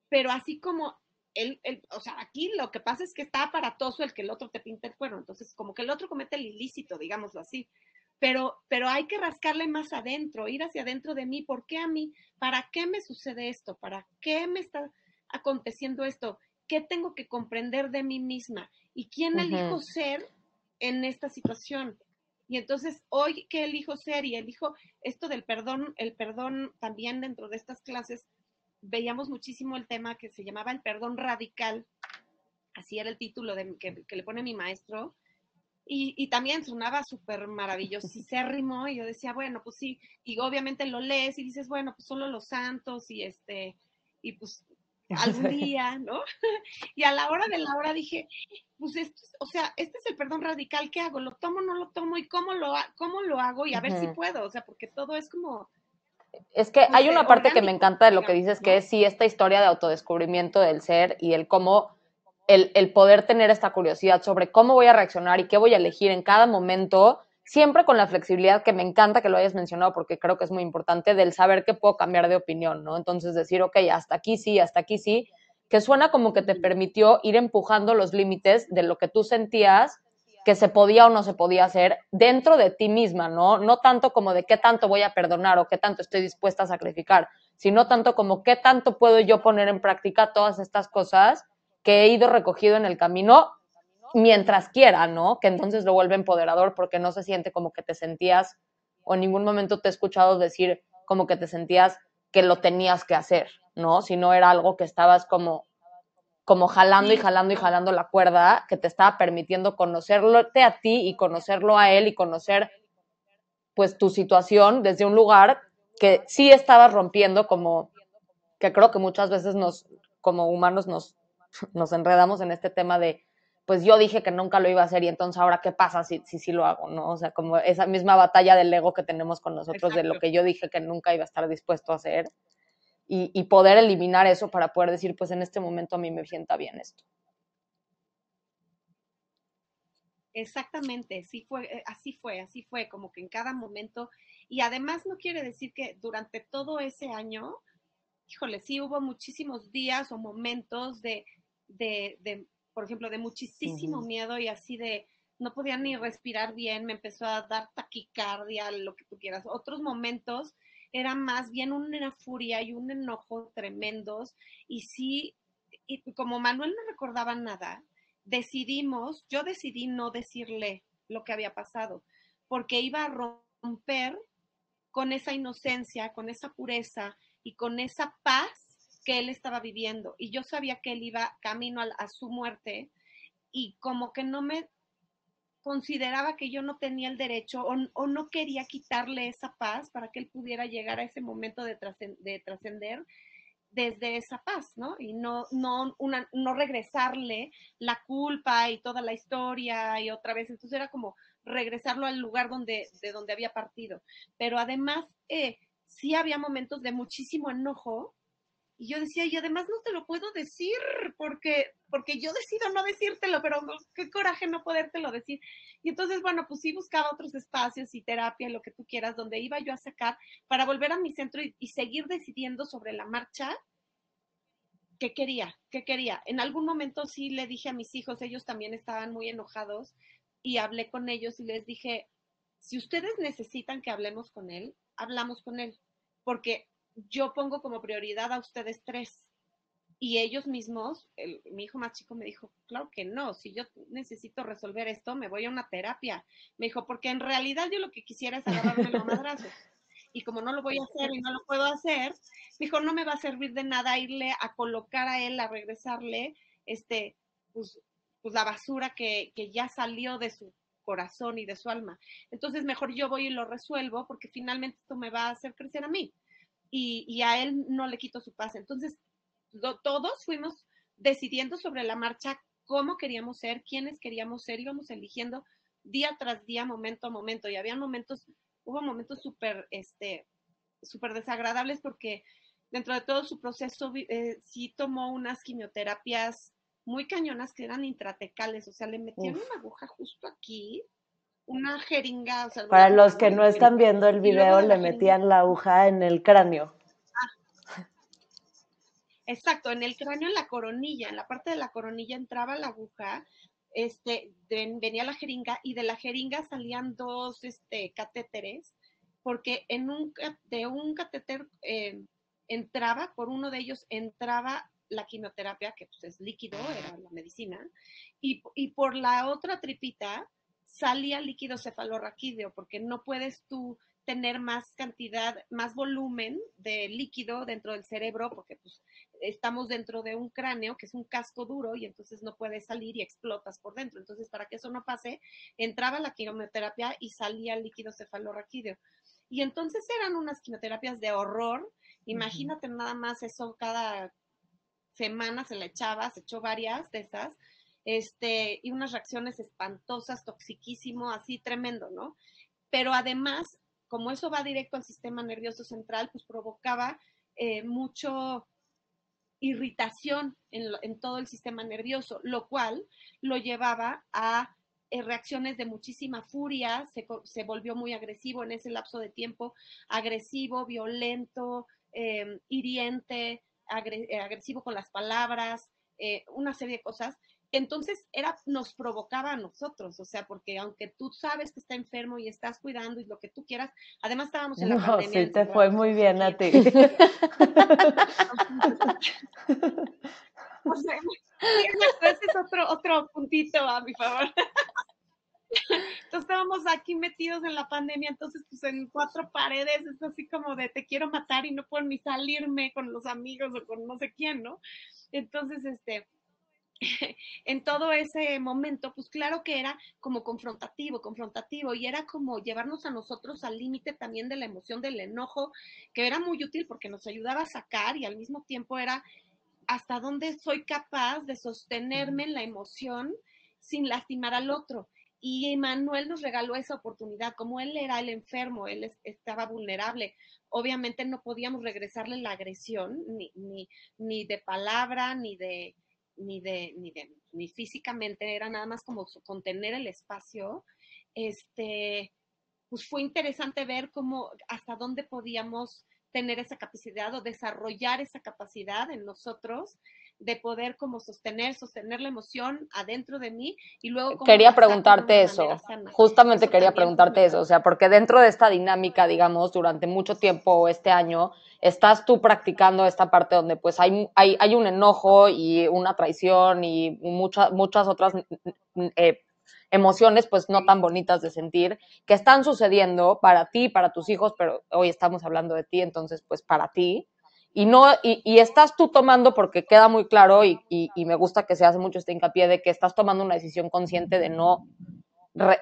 pero así como el, o sea, aquí lo que pasa es que está aparatoso el que el otro te pinta el cuerno, entonces como que el otro comete el ilícito, digámoslo así, pero, pero hay que rascarle más adentro, ir hacia adentro de mí, ¿por qué a mí? ¿Para qué me sucede esto? ¿Para qué me está aconteciendo esto? ¿Qué tengo que comprender de mí misma? ¿Y quién elijo ser en esta situación? Y entonces hoy que elijo ser y elijo esto del perdón, el perdón también dentro de estas clases, veíamos muchísimo el tema que se llamaba el perdón radical, así era el título de, que, le pone mi maestro, y, y también sonaba súper maravillosísimo, y yo decía, bueno, pues sí, y obviamente lo lees y dices, bueno, pues solo los santos, y este, y pues algún día, ¿no? y a la hora de la hora dije, pues esto, o sea, este es el perdón radical, ¿qué hago? ¿Lo tomo, no lo tomo? ¿Y cómo lo, cómo lo hago? Y a ver si puedo, o sea, porque todo es como es que hay una parte que me encanta de lo que dices, que es sí esta historia de autodescubrimiento del ser y el cómo, el, el, poder tener esta curiosidad sobre cómo voy a reaccionar y qué voy a elegir en cada momento, siempre con la flexibilidad que me encanta que lo hayas mencionado porque creo que es muy importante del saber que puedo cambiar de opinión, ¿no? Entonces decir, ok, hasta aquí sí, hasta aquí sí, que suena como que te permitió ir empujando los límites de lo que tú sentías que se podía o no se podía hacer dentro de ti misma, ¿no? No tanto como de qué tanto voy a perdonar o qué tanto estoy dispuesta a sacrificar, sino tanto como qué tanto puedo yo poner en práctica todas estas cosas que he ido recogido en el camino mientras quiera, ¿no? Que entonces lo vuelve empoderador porque no se siente como que te sentías, o en ningún momento te he escuchado decir como que te sentías que lo tenías que hacer, ¿no? Si no era algo que estabas como como jalando y jalando y jalando la cuerda que te estaba permitiendo conocerlote a ti y conocerlo a él y conocer pues tu situación desde un lugar que sí estabas rompiendo como que creo que muchas veces nos como humanos nos, nos enredamos en este tema de pues yo dije que nunca lo iba a hacer y entonces ahora qué pasa si sí si, lo hago, ¿no? O sea, como esa misma batalla del ego que tenemos con nosotros de lo que yo dije que nunca iba a estar dispuesto a hacer y, poder eliminar eso para poder decir, pues en este momento a mí me sienta bien esto. Exactamente, sí fue, eh, así fue, así fue, como que en cada momento. Y además no quiere decir que durante todo ese año, híjole, sí hubo muchísimos días o momentos de, de, de por ejemplo, de muchísimo miedo y así de, no podía ni respirar bien, me empezó a dar taquicardia, lo que tú quieras. Otros momentos era más bien una furia y un enojo tremendos. Y sí, y como Manuel no recordaba nada, decidimos, yo decidí no decirle lo que había pasado, porque iba a romper con esa inocencia, con esa pureza y con esa paz que él estaba viviendo. Y yo sabía que él iba camino a, su muerte y como que no me consideraba que yo no tenía el derecho o, no quería quitarle esa paz para que él pudiera llegar a ese momento de, trascender desde esa paz, ¿no? Y no, no, no regresarle la culpa y toda la historia y otra vez. Entonces era como regresarlo al lugar donde, de donde había partido. Pero además, eh, sí había momentos de muchísimo enojo y yo decía, y además no te lo puedo decir porque, porque yo decido no decírtelo, pero qué coraje no podértelo decir. Y entonces, bueno, pues sí buscaba otros espacios y terapia, lo que tú quieras, donde iba yo a sacar para volver a mi centro y, y seguir decidiendo sobre la marcha qué quería, qué quería. En algún momento sí le dije a mis hijos, ellos también estaban muy enojados y hablé con ellos y les dije, si ustedes necesitan que hablemos con él, hablamos con él, porque yo pongo como prioridad a ustedes tres. Y ellos mismos, mi hijo más chico me dijo, claro que no, si yo necesito resolver esto, me voy a una terapia. Me dijo, porque en realidad yo lo que quisiera es agarrarme los madrazos. Y como no lo voy a hacer y no lo puedo hacer, me dijo, no me va a servir de nada irle a colocar a él, a regresarle, este, pues, pues la basura que, que ya salió de su corazón y de su alma. Entonces, mejor yo voy y lo resuelvo porque finalmente esto me va a hacer crecer a mí y, a él no le quito su paz. Entonces, todos fuimos decidiendo sobre la marcha cómo queríamos ser, quiénes queríamos ser, íbamos eligiendo día tras día, momento a momento. Y había momentos, hubo momentos súper, este, súper desagradables porque dentro de todo su proceso eh, sí tomó unas quimioterapias muy cañonas que eran intratecales, o sea, le metían una aguja justo aquí una jeringa. Para los que no están viendo el video, le metían la aguja en el cráneo. Ah. Exacto, en el cráneo, en la coronilla, en la parte de la coronilla entraba la aguja, este, venía la jeringa y de la jeringa salían dos este, catéteres, porque en un, de un catéter eh, entraba, por uno de ellos entraba la quimioterapia, que pues es líquido, era la medicina, y, y por la otra tripita salía líquido cefalorraquídeo, porque no puedes tú tener más cantidad, más volumen de líquido dentro del cerebro, porque pues estamos dentro de un cráneo que es un casco duro y entonces no puedes salir y explotas por dentro. Entonces, para que eso no pase, entraba la quimioterapia y salía líquido cefalorraquídeo. Y entonces eran unas quimioterapias de horror. Imagínate nada más eso cada semana se le echaba, se echó varias de esas este, y unas reacciones espantosas, toxiquísimo, así tremendo, ¿no? Pero además, como eso va directo al sistema nervioso central, pues provocaba eh, mucho irritación en, todo el sistema nervioso, lo cual lo llevaba a eh, reacciones de muchísima furia, se, volvió muy agresivo en ese lapso de tiempo, agresivo, violento, em, hiriente, eh, agresivo con las palabras, una serie de cosas entonces era, nos provocaba a nosotros, o sea, porque aunque tú sabes que está enfermo y estás cuidando y lo que tú quieras, además estábamos en la no, Sí, te fue muy bien a ti. ese es otro, otro puntito a mi favor. Entonces estábamos aquí metidos en la pandemia, entonces pues en cuatro paredes es así como de te quiero matar y no puedo ni salirme con los amigos o con no sé quién, ¿no? Entonces, este, en todo ese momento, pues claro que era como confrontativo, confrontativo, y era como llevarnos a nosotros al límite también de la emoción del enojo, que era muy útil porque nos ayudaba a sacar y al mismo tiempo era hasta dónde soy capaz de sostenerme en la emoción sin lastimar al otro. Y Emanuel nos regaló esa oportunidad, como él era el enfermo, él estaba vulnerable. Obviamente no podíamos regresarle la agresión, ni, ni, ni de palabra, ni de, ni de, ni de, ni físicamente, era nada más como contener el espacio. Este, pues fue interesante ver cómo, hasta dónde podíamos tener esa capacidad o desarrollar esa capacidad en nosotros de poder como sostener, sostener la emoción adentro de mí y luego... Quería preguntarte eso, justamente quería preguntarte eso, o sea, porque dentro de esta dinámica, digamos, durante mucho tiempo este año, estás tú practicando esta parte donde pues hay, hay, hay un enojo y una traición y muchas muchas otras eh, emociones pues no tan bonitas de sentir que están sucediendo para ti, para tus hijos, pero hoy estamos hablando de ti, entonces pues para ti y no y, estás tú tomando porque queda muy claro y, me gusta que se hace mucho este hincapié de que estás tomando una decisión consciente de no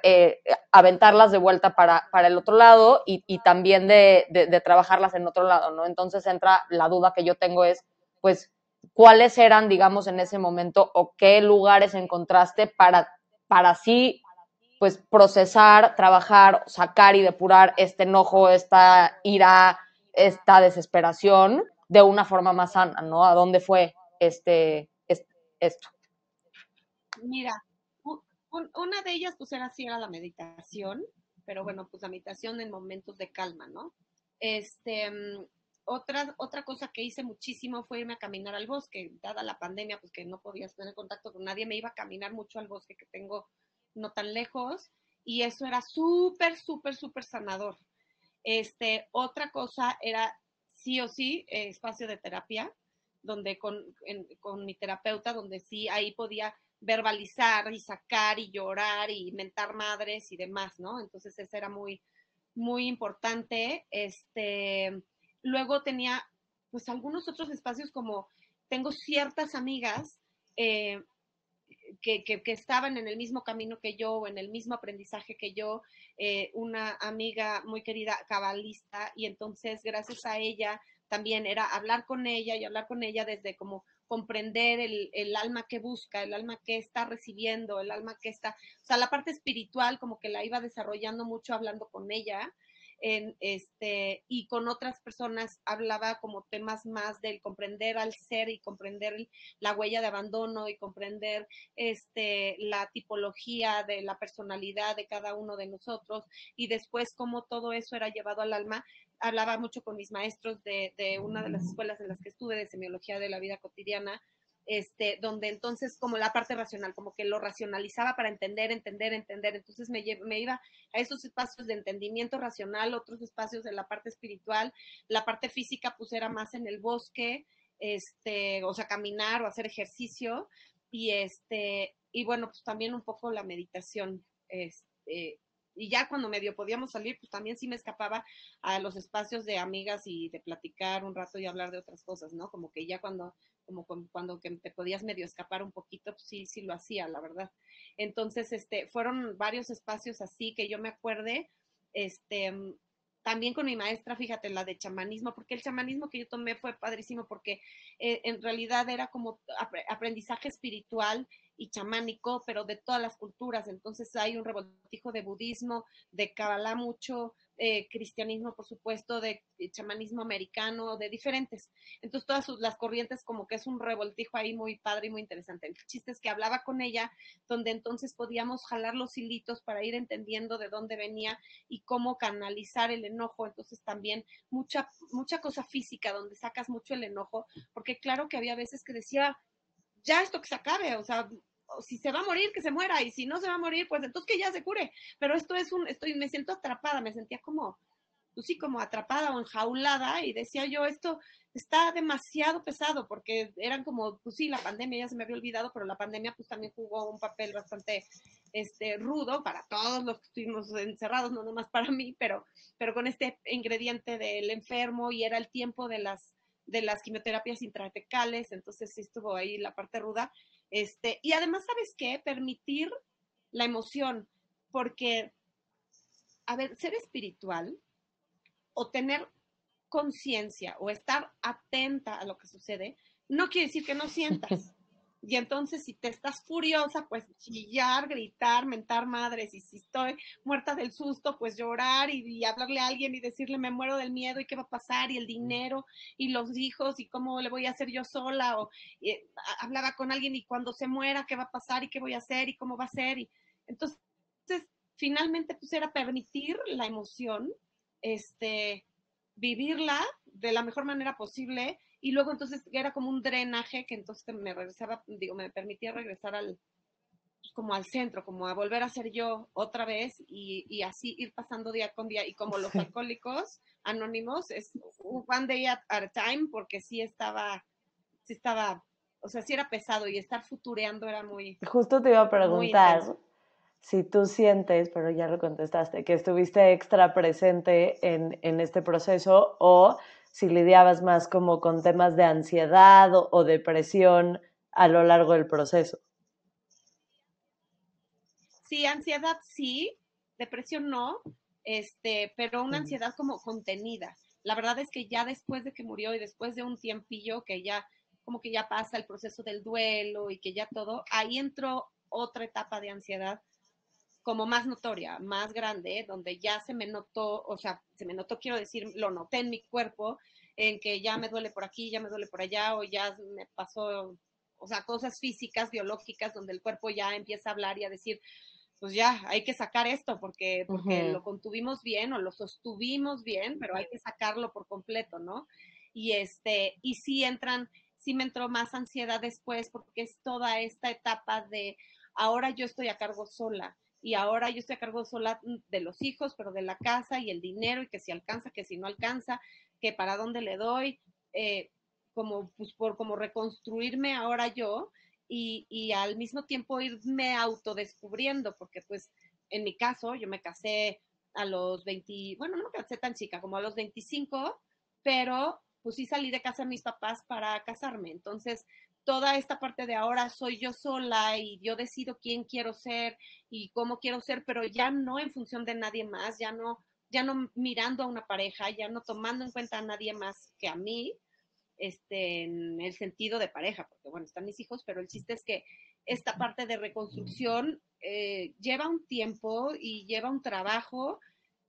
eh, aventarlas de vuelta para, para el otro lado y, también de, de, trabajarlas en otro lado, ¿no? Entonces entra la duda que yo tengo es, pues, ¿cuáles eran, digamos, en ese momento o qué lugares encontraste para, para así, pues, procesar, trabajar, sacar y depurar este enojo, esta ira, esta desesperación de una forma más sana, ¿no? ¿A dónde fue este, esto? Mira, una de ellas pues era así, era la meditación, pero bueno, pues la meditación en momentos de calma, ¿no? Este, mm, otra, otra cosa que hice muchísimo fue irme a caminar al bosque, dada la pandemia, pues que no podías tener contacto con nadie, me iba a caminar mucho al bosque que tengo no tan lejos, y eso era súper, súper, súper sanador. Este, otra cosa era sí o sí eh, espacio de terapia, donde con, con mi terapeuta, donde sí ahí podía verbalizar y sacar y llorar y mentar madres y demás, ¿no? Entonces eso era muy, muy importante. Este, luego tenía pues algunos otros espacios como tengo ciertas amigas eh, que, que, estaban en el mismo camino que yo o en el mismo aprendizaje que yo, eh, una amiga muy querida cabalista y entonces gracias a ella también era hablar con ella y hablar con ella desde como comprender el, el, alma que busca, el alma que está recibiendo, el alma que está, o sea, la parte espiritual como que la iba desarrollando mucho hablando con ella en este, y con otras personas hablaba como temas más del comprender al ser y comprender la huella de abandono y comprender este, la tipología de la personalidad de cada uno de nosotros y después cómo todo eso era llevado al alma. Hablaba mucho con mis maestros de, de una de las escuelas en las que estuve de semiología de la vida cotidiana, este, donde entonces como la parte racional, como que lo racionalizaba para entender, entender, entender. Entonces me, me iba a esos espacios de entendimiento racional, otros espacios de la parte espiritual, la parte física pues era más en el bosque, este, o sea, caminar o hacer ejercicio y este, y bueno, pues también un poco la meditación, este, y ya cuando medio podíamos salir, pues también sí me escapaba a los espacios de amigas y de platicar un rato y hablar de otras cosas, ¿no? Como que ya cuando como cuando que te podías medio escapar un poquito, pues sí, sí lo hacía, la verdad. Entonces, este, fueron varios espacios así que yo me acuerde, este, también con mi maestra, fíjate, la de chamanismo, porque el chamanismo que yo tomé fue padrísimo porque eh, en realidad era como aprendizaje espiritual y chamánico, pero de todas las culturas. Entonces hay un revoltijo de budismo, de Kabbalah mucho, eh, cristianismo, por supuesto, de, chamanismo americano, de diferentes. Entonces, todas las corrientes como que es un revoltijo ahí muy padre y muy interesante. El chiste es que hablaba con ella, donde entonces podíamos jalar los hilitos para ir entendiendo de dónde venía y cómo canalizar el enojo. Entonces, también mucha, mucha cosa física, donde sacas mucho el enojo, porque claro que había veces que decía, ya esto que se acabe, o sea, si se va a morir, que se muera, y si no se va a morir, pues entonces que ya se cure. Pero esto es un, estoy, me siento atrapada, me sentía como, pues sí, como atrapada o enjaulada y decía yo, esto está demasiado pesado porque eran como, pues sí, la pandemia ya se me había olvidado, pero la pandemia pues también jugó un papel bastante este, rudo para todos los que estuvimos encerrados, no nomás para mí, pero, pero con este ingrediente del enfermo y era el tiempo de las, de las quimioterapias intratecales, entonces sí estuvo ahí la parte ruda. Este, y además, ¿sabes qué? Permitir la emoción, porque, a ver, ser espiritual o tener conciencia o estar atenta a lo que sucede, no quiere decir que no sientas. Y entonces si te estás furiosa, pues chillar, gritar, mentar madres. Y si estoy muerta del susto, pues llorar y, hablarle a alguien y decirle me muero del miedo y qué va a pasar y el dinero y los hijos y cómo le voy a hacer yo sola. O eh, hablaba con alguien y cuando se muera, qué va a pasar y qué voy a hacer y cómo va a ser. Y entonces, finalmente pues era permitir la emoción, este, vivirla de la mejor manera posible y luego entonces era como un drenaje que entonces me regresaba, digo, me permitía regresar al, como al centro, como a volver a ser yo otra vez y, y así ir pasando día con día. Y como los alcohólicos anónimos es one day at, a time porque sí estaba, sí estaba, o sea, sí era pesado y estar futureando era muy... Justo te iba a preguntar si tú sientes, pero ya lo contestaste, que estuviste extra presente en, en este proceso o si lidiabas más como con temas de ansiedad o, depresión a lo largo del proceso. Sí, ansiedad sí, depresión no, este, pero una ansiedad como contenida. La verdad es que ya después de que murió y después de un tiempillo que ya como que ya pasa el proceso del duelo y que ya todo, ahí entró otra etapa de ansiedad como más notoria, más grande, donde ya se me notó, o sea, se me notó, quiero decir, lo noté en mi cuerpo, en que ya me duele por aquí, ya me duele por allá, o ya me pasó, o sea, cosas físicas, biológicas, donde el cuerpo ya empieza a hablar y a decir, pues ya, hay que sacar esto porque, porque lo contuvimos bien o lo sostuvimos bien, pero hay que sacarlo por completo, ¿no? Y este, y sí entran, sí me entró más ansiedad después porque es toda esta etapa de ahora yo estoy a cargo sola y ahora yo estoy a cargo sola de los hijos, pero de la casa y el dinero y que si alcanza, que si no alcanza, que para dónde le doy, eh, como pues por como reconstruirme ahora yo y, y, al mismo tiempo irme autodescubriendo, porque pues en mi caso yo me casé a los 20, bueno, no me casé tan chica, como a los 25, pero pues sí salí de casa de mis papás para casarme. Entonces, toda esta parte de ahora soy yo sola y yo decido quién quiero ser y cómo quiero ser, pero ya no en función de nadie más, ya no, ya no mirando a una pareja, ya no tomando en cuenta a nadie más que a mí, este, en el sentido de pareja, porque bueno, están mis hijos, pero el chiste es que esta parte de reconstrucción eh, lleva un tiempo y lleva un trabajo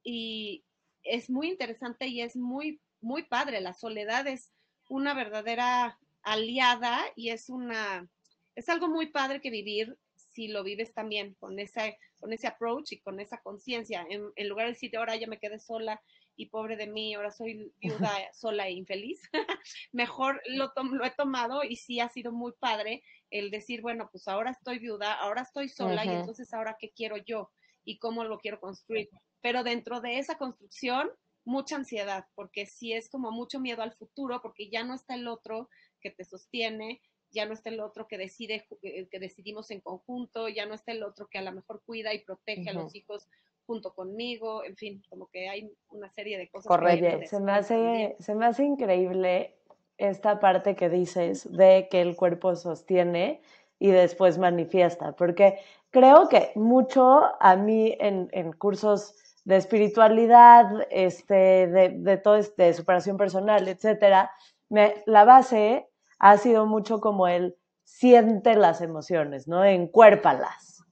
y es muy interesante y es muy, muy padre. La soledad es una verdadera aliada y es una, es algo muy padre que vivir si lo vives también con ese, con ese approach y con esa conciencia, en, lugar de decir, ahora ya me quedé sola y pobre de mí, ahora soy viuda sola e infeliz, mejor lo, lo he tomado y sí ha sido muy padre el decir, bueno, pues ahora estoy viuda, ahora estoy sola y entonces ahora qué quiero yo y cómo lo quiero construir. Pero dentro de esa construcción, mucha ansiedad, porque sí es como mucho miedo al futuro, porque ya no está el otro, que te sostiene, ya no está el otro que decide, eh, que decidimos en conjunto, ya no está el otro que a lo mejor cuida y protege a los hijos junto conmigo, en fin, como que hay una serie de cosas. Correcto, se me, hace, se me hace increíble esta parte que dices de que el cuerpo sostiene y después manifiesta, porque creo que mucho a mí en, en cursos de espiritualidad, este, de, de todo este, de superación personal, etcétera, la base ha sido mucho como el siente las emociones, ¿no? Encuérpalas.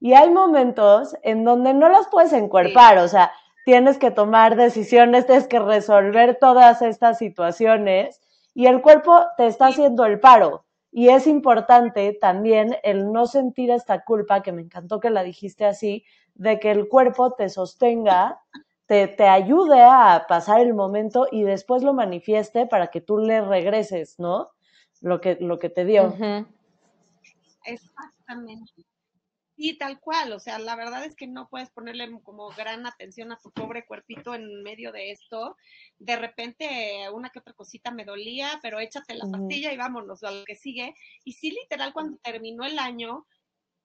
Y hay momentos en donde no las puedes encuerpar, o sea, tienes que tomar decisiones, tienes que resolver todas estas situaciones y el cuerpo te está haciendo el paro. Y es importante también el no sentir esta culpa, que me encantó que la dijiste así, de que el cuerpo te sostenga te, ayude a pasar el momento y después lo manifieste para que tú le regreses, ¿no? Lo que, lo que te dio. Exactamente. Sí, tal cual, o sea, la verdad es que no puedes ponerle como gran atención a tu pobre cuerpito en medio de esto. De repente una que otra cosita me dolía, pero échate la pastilla y vámonos a lo que sigue. Y sí, literal, cuando terminó el año,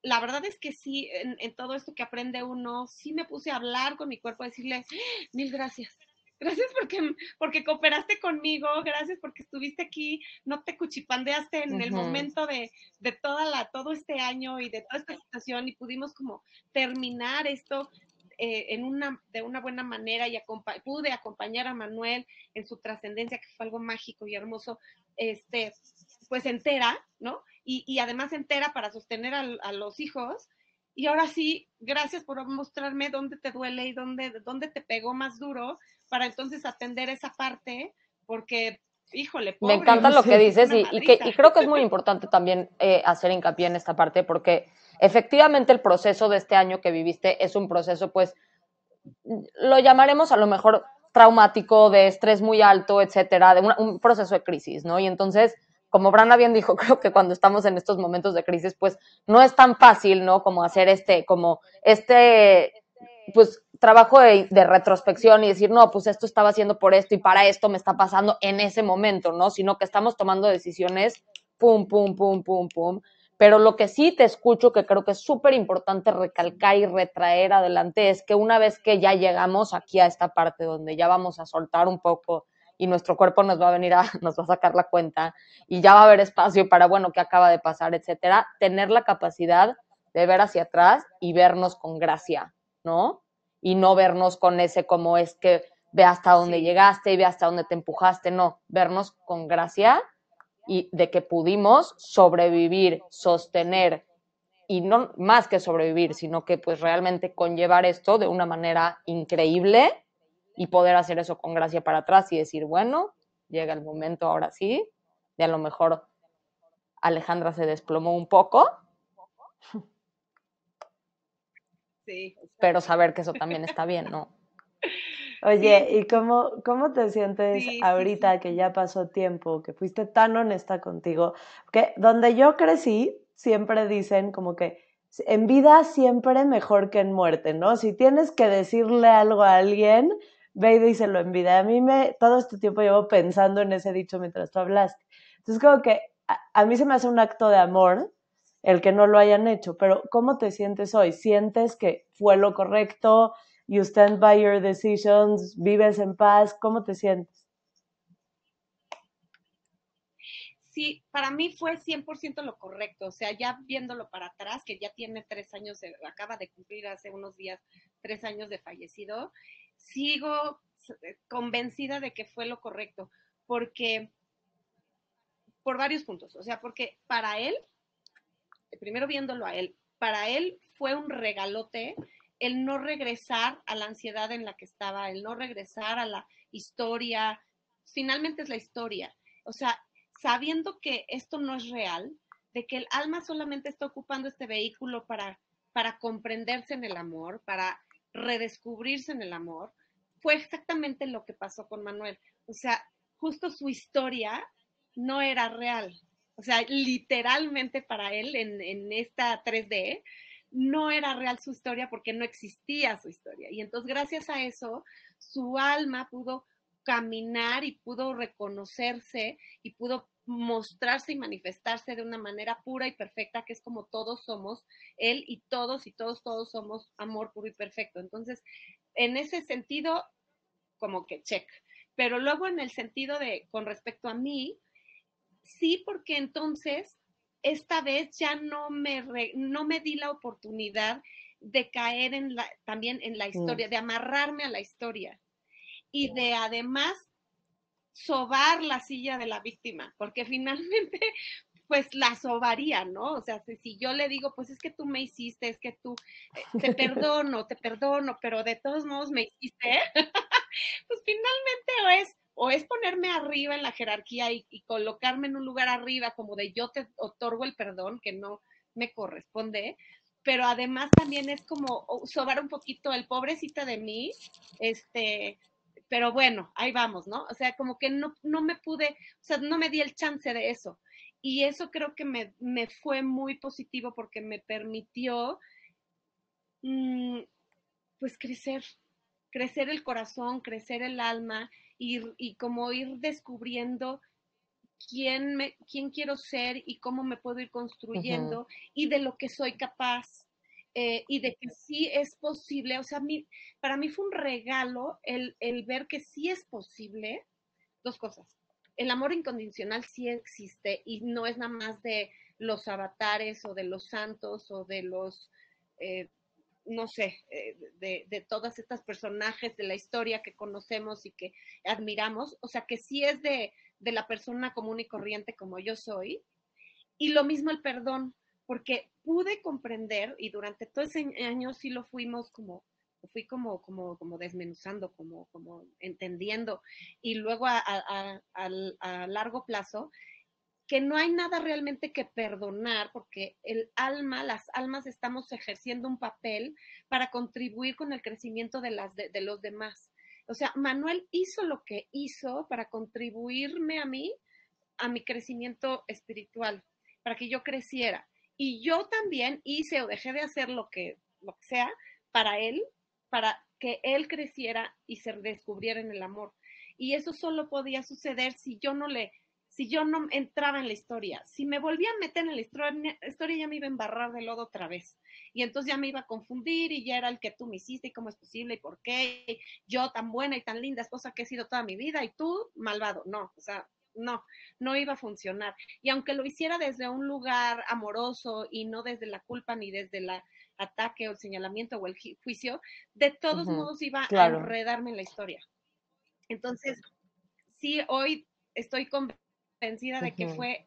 la verdad es que sí, en, en todo esto que aprende uno, sí me puse a hablar con mi cuerpo, a decirle, mil gracias, Gracias porque, porque cooperaste conmigo, gracias porque estuviste aquí, no te cuchipandeaste en el momento de, de, toda la, todo este año y de toda esta situación y pudimos como terminar esto eh, en una, de una buena manera y pude acompañar a Manuel en su trascendencia, que fue algo mágico y hermoso, este, pues entera, ¿no? Y, y además entera para sostener a, a los hijos, y ahora sí, gracias por mostrarme dónde te duele y dónde, dónde te pegó más duro para entonces atender esa parte, porque, híjole, Me encanta lo que dices y, que, y creo que es muy importante también eh, hacer hincapié en esta parte, porque efectivamente el proceso de este año que viviste es un proceso, pues, lo llamaremos a lo mejor traumático, de estrés muy alto, etcétera, de un proceso de crisis, ¿no? Y entonces como Brana bien dijo, creo que cuando estamos en estos momentos de crisis, pues no es tan fácil, ¿no? Como hacer este, como este, pues trabajo de, retrospección y decir, no, pues esto estaba haciendo por esto y para esto me está pasando en ese momento, ¿no? Sino que estamos tomando decisiones, pum, pum, pum, pum, pum. Pero lo que sí te escucho, que creo que es súper importante recalcar y retraer adelante, es que una vez que ya llegamos aquí a esta parte donde ya vamos a soltar un poco y nuestro cuerpo nos va a venir a, nos va a sacar la cuenta y ya va a haber espacio para, bueno, qué acaba de pasar, etcétera, tener la capacidad de ver hacia atrás y vernos con gracia, ¿no? Y no vernos con ese como es que ve hasta dónde llegaste y ve hasta dónde te empujaste, no, vernos con gracia y de que pudimos sobrevivir, sostener y no más que sobrevivir, sino que pues realmente conllevar esto de una manera increíble y poder hacer eso con gracia para atrás y decir, bueno, llega el momento ahora sí, de a lo mejor Alejandra se desplomó un poco. Sí. Pero saber que eso también está bien, ¿no? Oye, ¿y cómo, cómo te sientes ahorita que ya pasó tiempo, que fuiste tan honesta contigo? Que donde yo crecí, siempre dicen como que en vida siempre mejor que en muerte, ¿no? Si tienes que decirle algo a alguien, ve y díselo en vida. A mí me, todo este tiempo llevo pensando en ese dicho mientras tú hablaste. Entonces, como que a, mí se me hace un acto de amor el que no lo hayan hecho, pero ¿cómo te sientes hoy? ¿Sientes que fue lo correcto? You stand by your decisions, vives en paz, ¿cómo te sientes? Sí, para mí fue 100% lo correcto, o sea, ya viéndolo para atrás, que ya tiene tres años, acaba de cumplir hace unos días tres años de fallecido, sigo eh, convencida de que fue lo correcto, porque por varios puntos, o sea, porque para él, primero viéndolo a él, para él fue un regalote el no regresar a la ansiedad en la que estaba, el no regresar a la historia, finalmente es la historia, o sea, sabiendo que esto no es real, de que el alma solamente está ocupando este vehículo para, para comprenderse en el amor, para redescubrirse en el amor, fue exactamente lo que pasó con Manuel. O sea, justo su historia no era real. O sea, literalmente para él en, en esta 3D no era real su historia porque no existía su historia. Y entonces gracias a eso, su alma pudo caminar y pudo reconocerse y pudo mostrarse y manifestarse de una manera pura y perfecta, que es como todos somos, él y todos y todos, todos somos amor puro y perfecto. Entonces, en ese sentido, como que check. Pero luego en el sentido de, con respecto a mí, sí, porque entonces, esta vez ya no me, no me di la oportunidad de caer en la, también en la historia, de amarrarme a la historia y de además sobar la silla de la víctima, porque finalmente pues la sobaría, ¿no? O sea, si, yo le digo, pues es que tú me hiciste, es que tú, eh, te perdono, te perdono, pero de todos modos me hiciste, pues finalmente o es, o es ponerme arriba en la jerarquía y, y, colocarme en un lugar arriba como de yo te otorgo el perdón que no me corresponde, pero además también es como sobar un poquito el pobrecita de mí, este, pero bueno, ahí vamos, ¿no? O sea, como que no, no me pude, o sea, no me di el chance de eso. Y eso creo que me, me fue muy positivo porque me permitió mm, pues crecer, crecer el corazón, crecer el alma y, y como ir descubriendo quién, me, quién quiero ser y cómo me puedo ir construyendo y de lo que soy capaz. Eh, y de que sí es posible, o sea, para mí fue un regalo el, el ver que sí es posible dos cosas. El amor incondicional sí existe y no es nada más de los avatares o de los santos o de los, eh, no sé, eh, de, de todas estas personajes de la historia que conocemos y que admiramos. O sea, que sí es de, de la persona común y corriente como yo soy. Y lo mismo el perdón, porque pude comprender y durante todo ese año sí lo fuimos como fui como, como, como desmenuzando, como, como entendiendo. Y luego a, a, largo plazo, que no hay nada realmente que perdonar, porque el alma, las almas estamos ejerciendo un papel para contribuir con el crecimiento de, las, de, los demás. O sea, Manuel hizo lo que hizo para contribuirme a mí, a mi crecimiento espiritual, para que yo creciera. Y yo también hice o dejé de hacer lo que, lo que sea para él, para que él creciera y se descubriera en el amor. Y eso solo podía suceder si yo no le, si yo no entraba en la historia. Si me volvía a meter en la historia, ya me iba a embarrar de lodo otra vez. Y entonces ya me iba a confundir y ya era el que tú me hiciste y cómo es posible y por qué. Yo tan buena y tan linda esposa que he sido toda mi vida y tú malvado. No, o sea, no, no iba a funcionar. Y aunque lo hiciera desde un lugar amoroso y no desde la culpa ni desde la ataque o el señalamiento o el juicio, de todos modos iba a enredarme en la historia. Entonces, sí, hoy estoy convencida de que fue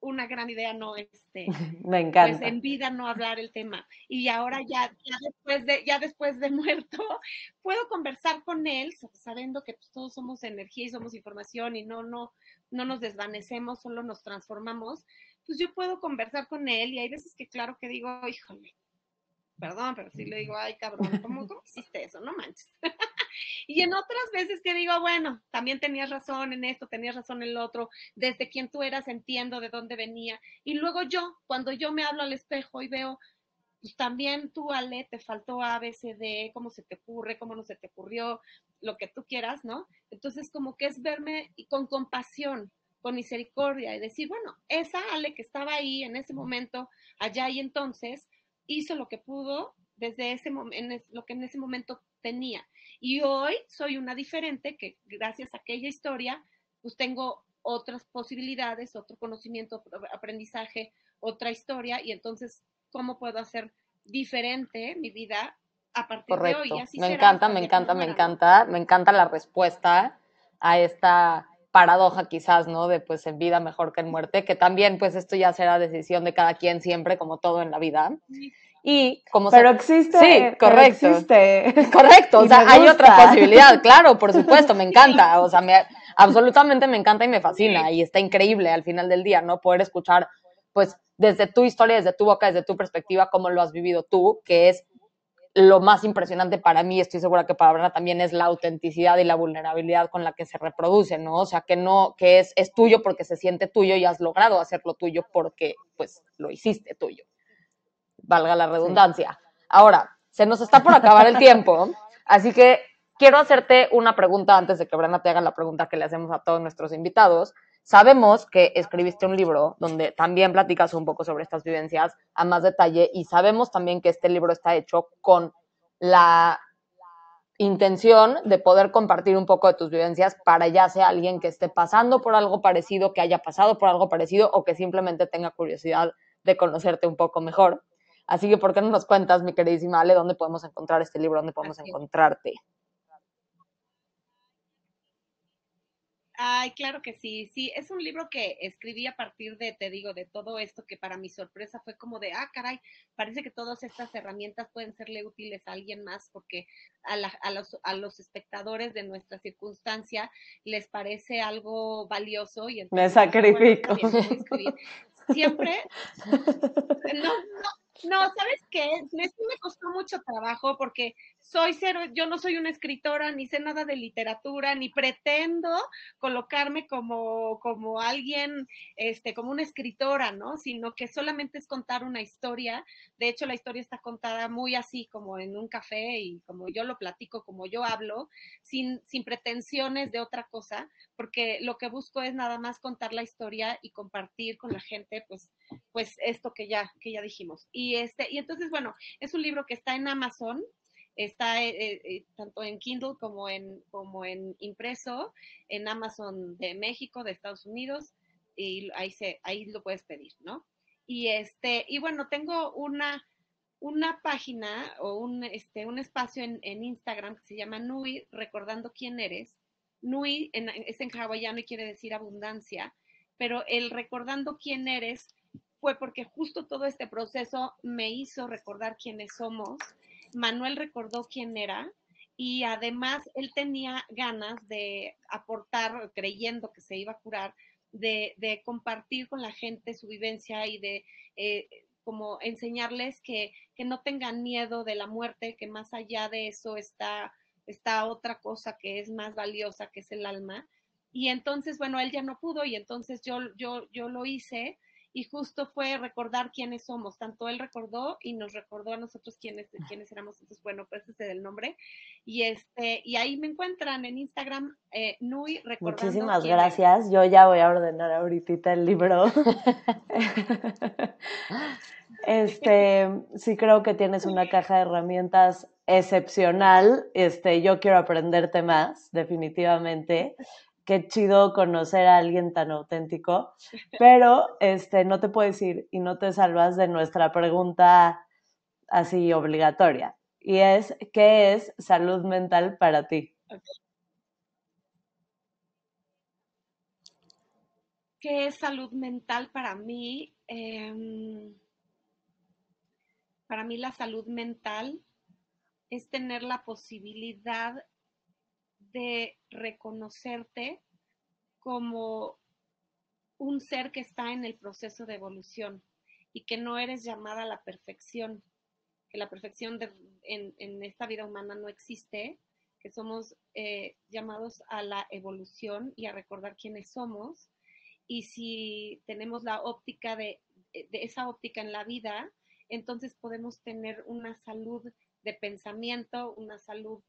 una gran idea no este me encanta. pues en vida no hablar el tema. Y ahora ya, ya después de ya después de muerto puedo conversar con él sabiendo que pues, todos somos energía y somos información y no no no nos desvanecemos solo nos transformamos pues yo puedo conversar con él y hay veces que claro que digo híjole perdón, pero sí le digo, ay, cabrón, ¿cómo, hiciste eso? No manches. y en otras veces que digo, bueno, también tenías razón en esto, tenías razón en el otro, desde quién tú eras entiendo de dónde venía. Y luego yo, cuando yo me hablo al espejo y veo, pues también tú, Ale, te faltó A, B, C, D, cómo se te ocurre, cómo no se te ocurrió, lo que tú quieras, ¿no? Entonces, como que es verme con compasión, con misericordia y decir, bueno, esa Ale que estaba ahí en ese momento, allá y entonces, hizo lo que pudo desde ese momento, lo que en ese momento tenía. Y hoy soy una diferente que gracias a aquella historia, pues tengo otras posibilidades, otro conocimiento, aprendizaje, otra historia, y entonces, ¿cómo puedo hacer diferente mi vida a partir de hoy? me encanta, me encanta, me encanta, me encanta la respuesta a esta paradoja quizás, ¿no? De pues en vida mejor que en muerte, que también pues esto ya será decisión de cada quien siempre, como todo en la vida. Y como Pero existe. Sí, correcto. existe. Correcto, o sea, hay otra posibilidad, claro, por supuesto, me encanta, o sea, me, absolutamente me encanta y me fascina y está increíble al final del día, ¿no? Poder escuchar pues desde tu historia, desde tu boca, desde tu perspectiva, cómo lo has vivido tú, que es lo más impresionante para mí, estoy segura que para Brana también es la autenticidad y la vulnerabilidad con la que se reproduce, ¿no? O sea, que no, que es, es tuyo porque se siente tuyo y has logrado hacerlo tuyo porque, pues, lo hiciste tuyo. Valga la redundancia. Ahora, se nos está por acabar el tiempo, así que quiero hacerte una pregunta antes de que Brana te haga la pregunta que le hacemos a todos nuestros invitados. Sabemos que escribiste un libro donde también platicas un poco sobre estas vivencias a más detalle y sabemos también que este libro está hecho con la intención de poder compartir un poco de tus vivencias para ya sea alguien que esté pasando por algo parecido, que haya pasado por algo parecido o que simplemente tenga curiosidad de conocerte un poco mejor. Así que, ¿por qué no nos cuentas, mi queridísima Ale, dónde podemos encontrar este libro, dónde podemos encontrarte? Ay, claro que sí, sí, es un libro que escribí a partir de, te digo, de todo esto que para mi sorpresa fue como de, ah, caray, parece que todas estas herramientas pueden serle útiles a alguien más porque a, los, a los espectadores de nuestra circunstancia les parece algo valioso y Me sacrifico. Siempre, no, no, No, ¿sabes qué? Me, me costó mucho trabajo porque soy cero, yo no soy una escritora, ni sé nada de literatura, ni pretendo colocarme como, como alguien, este, como una escritora, ¿no? Sino que solamente es contar una historia. De hecho, la historia está contada muy así, como en un café y como yo lo platico, como yo hablo, sin, sin pretensiones de otra cosa, porque lo que busco es nada más contar la historia y compartir con la gente, pues, pues esto que ya, que ya dijimos. Y este, y entonces, bueno, es un libro que está en Amazon, Está eh, eh, eh, tanto en Kindle como en, como en impreso, en Amazon de México, de Estados Unidos, y ahí, se, ahí lo puedes pedir, ¿no? Y, este, y bueno, tengo una, una página o un, este, un espacio en, en Instagram que se llama Nui, recordando quién eres. Nui es en hawaiano y quiere decir abundancia, pero el recordando quién eres fue porque justo todo este proceso me hizo recordar quiénes somos Manuel recordó quién era y además él tenía ganas de aportar, creyendo que se iba a curar, de, compartir con la gente su vivencia y de eh, como enseñarles que, no tengan miedo de la muerte, que más allá de eso está, está otra cosa que es más valiosa, que es el alma. Y entonces, bueno, él ya no pudo y entonces yo, yo, yo lo hice y justo fue recordar quiénes somos. Tanto él recordó y nos recordó a nosotros quiénes, quiénes éramos. Entonces, bueno, pues ese es el nombre. Y este, y ahí me encuentran en Instagram, eh, Nui recordando. Muchísimas gracias. Yo ya voy a ordenar ahorita el libro. este, sí creo que tienes una caja de herramientas excepcional. Este, yo quiero aprenderte más, definitivamente qué chido conocer a alguien tan auténtico, pero este, no te puedes ir y no te salvas de nuestra pregunta así obligatoria. Y es, ¿qué es salud mental para ti? ¿Qué es salud mental para mí? Em, para mí la salud mental es tener la posibilidad de reconocerte como un ser que está en el proceso de evolución y que no eres llamada a la perfección, que la perfección en, esta vida humana no existe, que somos eh, llamados a la evolución y a recordar quiénes somos. Y si tenemos la óptica de, de esa óptica en la vida, entonces podemos tener una salud de pensamiento, una salud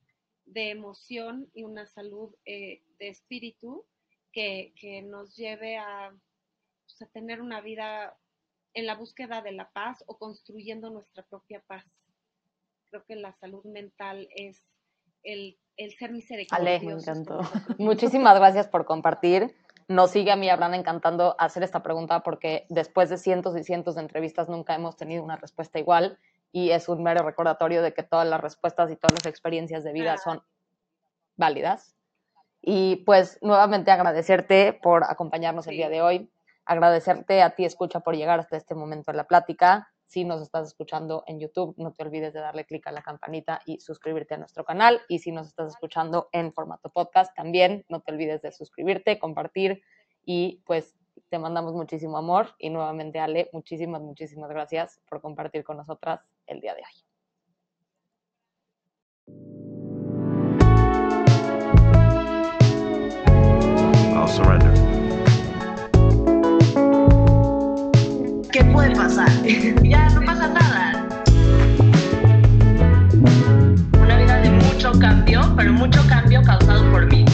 de emoción y una salud eh, de espíritu que, nos lleve pues, a, tener una vida en la búsqueda de la paz o construyendo nuestra propia paz. Creo que la salud mental es el, ser misericordioso. Ale, me encantó. Muchísimas gracias por compartir. Nos sigue a mí, Abraham, encantando hacer esta pregunta porque después de cientos y cientos de entrevistas nunca hemos tenido una respuesta igual y es un mero recordatorio de que todas las respuestas y todas las experiencias de vida son válidas. Y pues nuevamente agradecerte por acompañarnos el día de hoy, agradecerte a ti, escucha, por llegar hasta este momento de la plática. Si nos estás escuchando en YouTube, no te olvides de darle clic a la campanita y suscribirte a nuestro canal. Y si nos estás escuchando en formato podcast, también no te olvides de suscribirte, compartir y pues te mandamos muchísimo amor. Y nuevamente, Ale, muchísimas, muchísimas gracias por compartir con nosotras el día de hoy. I'll surrender. ¿Qué puede pasar? ya no pasa nada. Una vida de mucho cambio, pero mucho cambio causado por mí.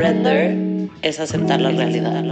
Surrender es aceptar la realidad.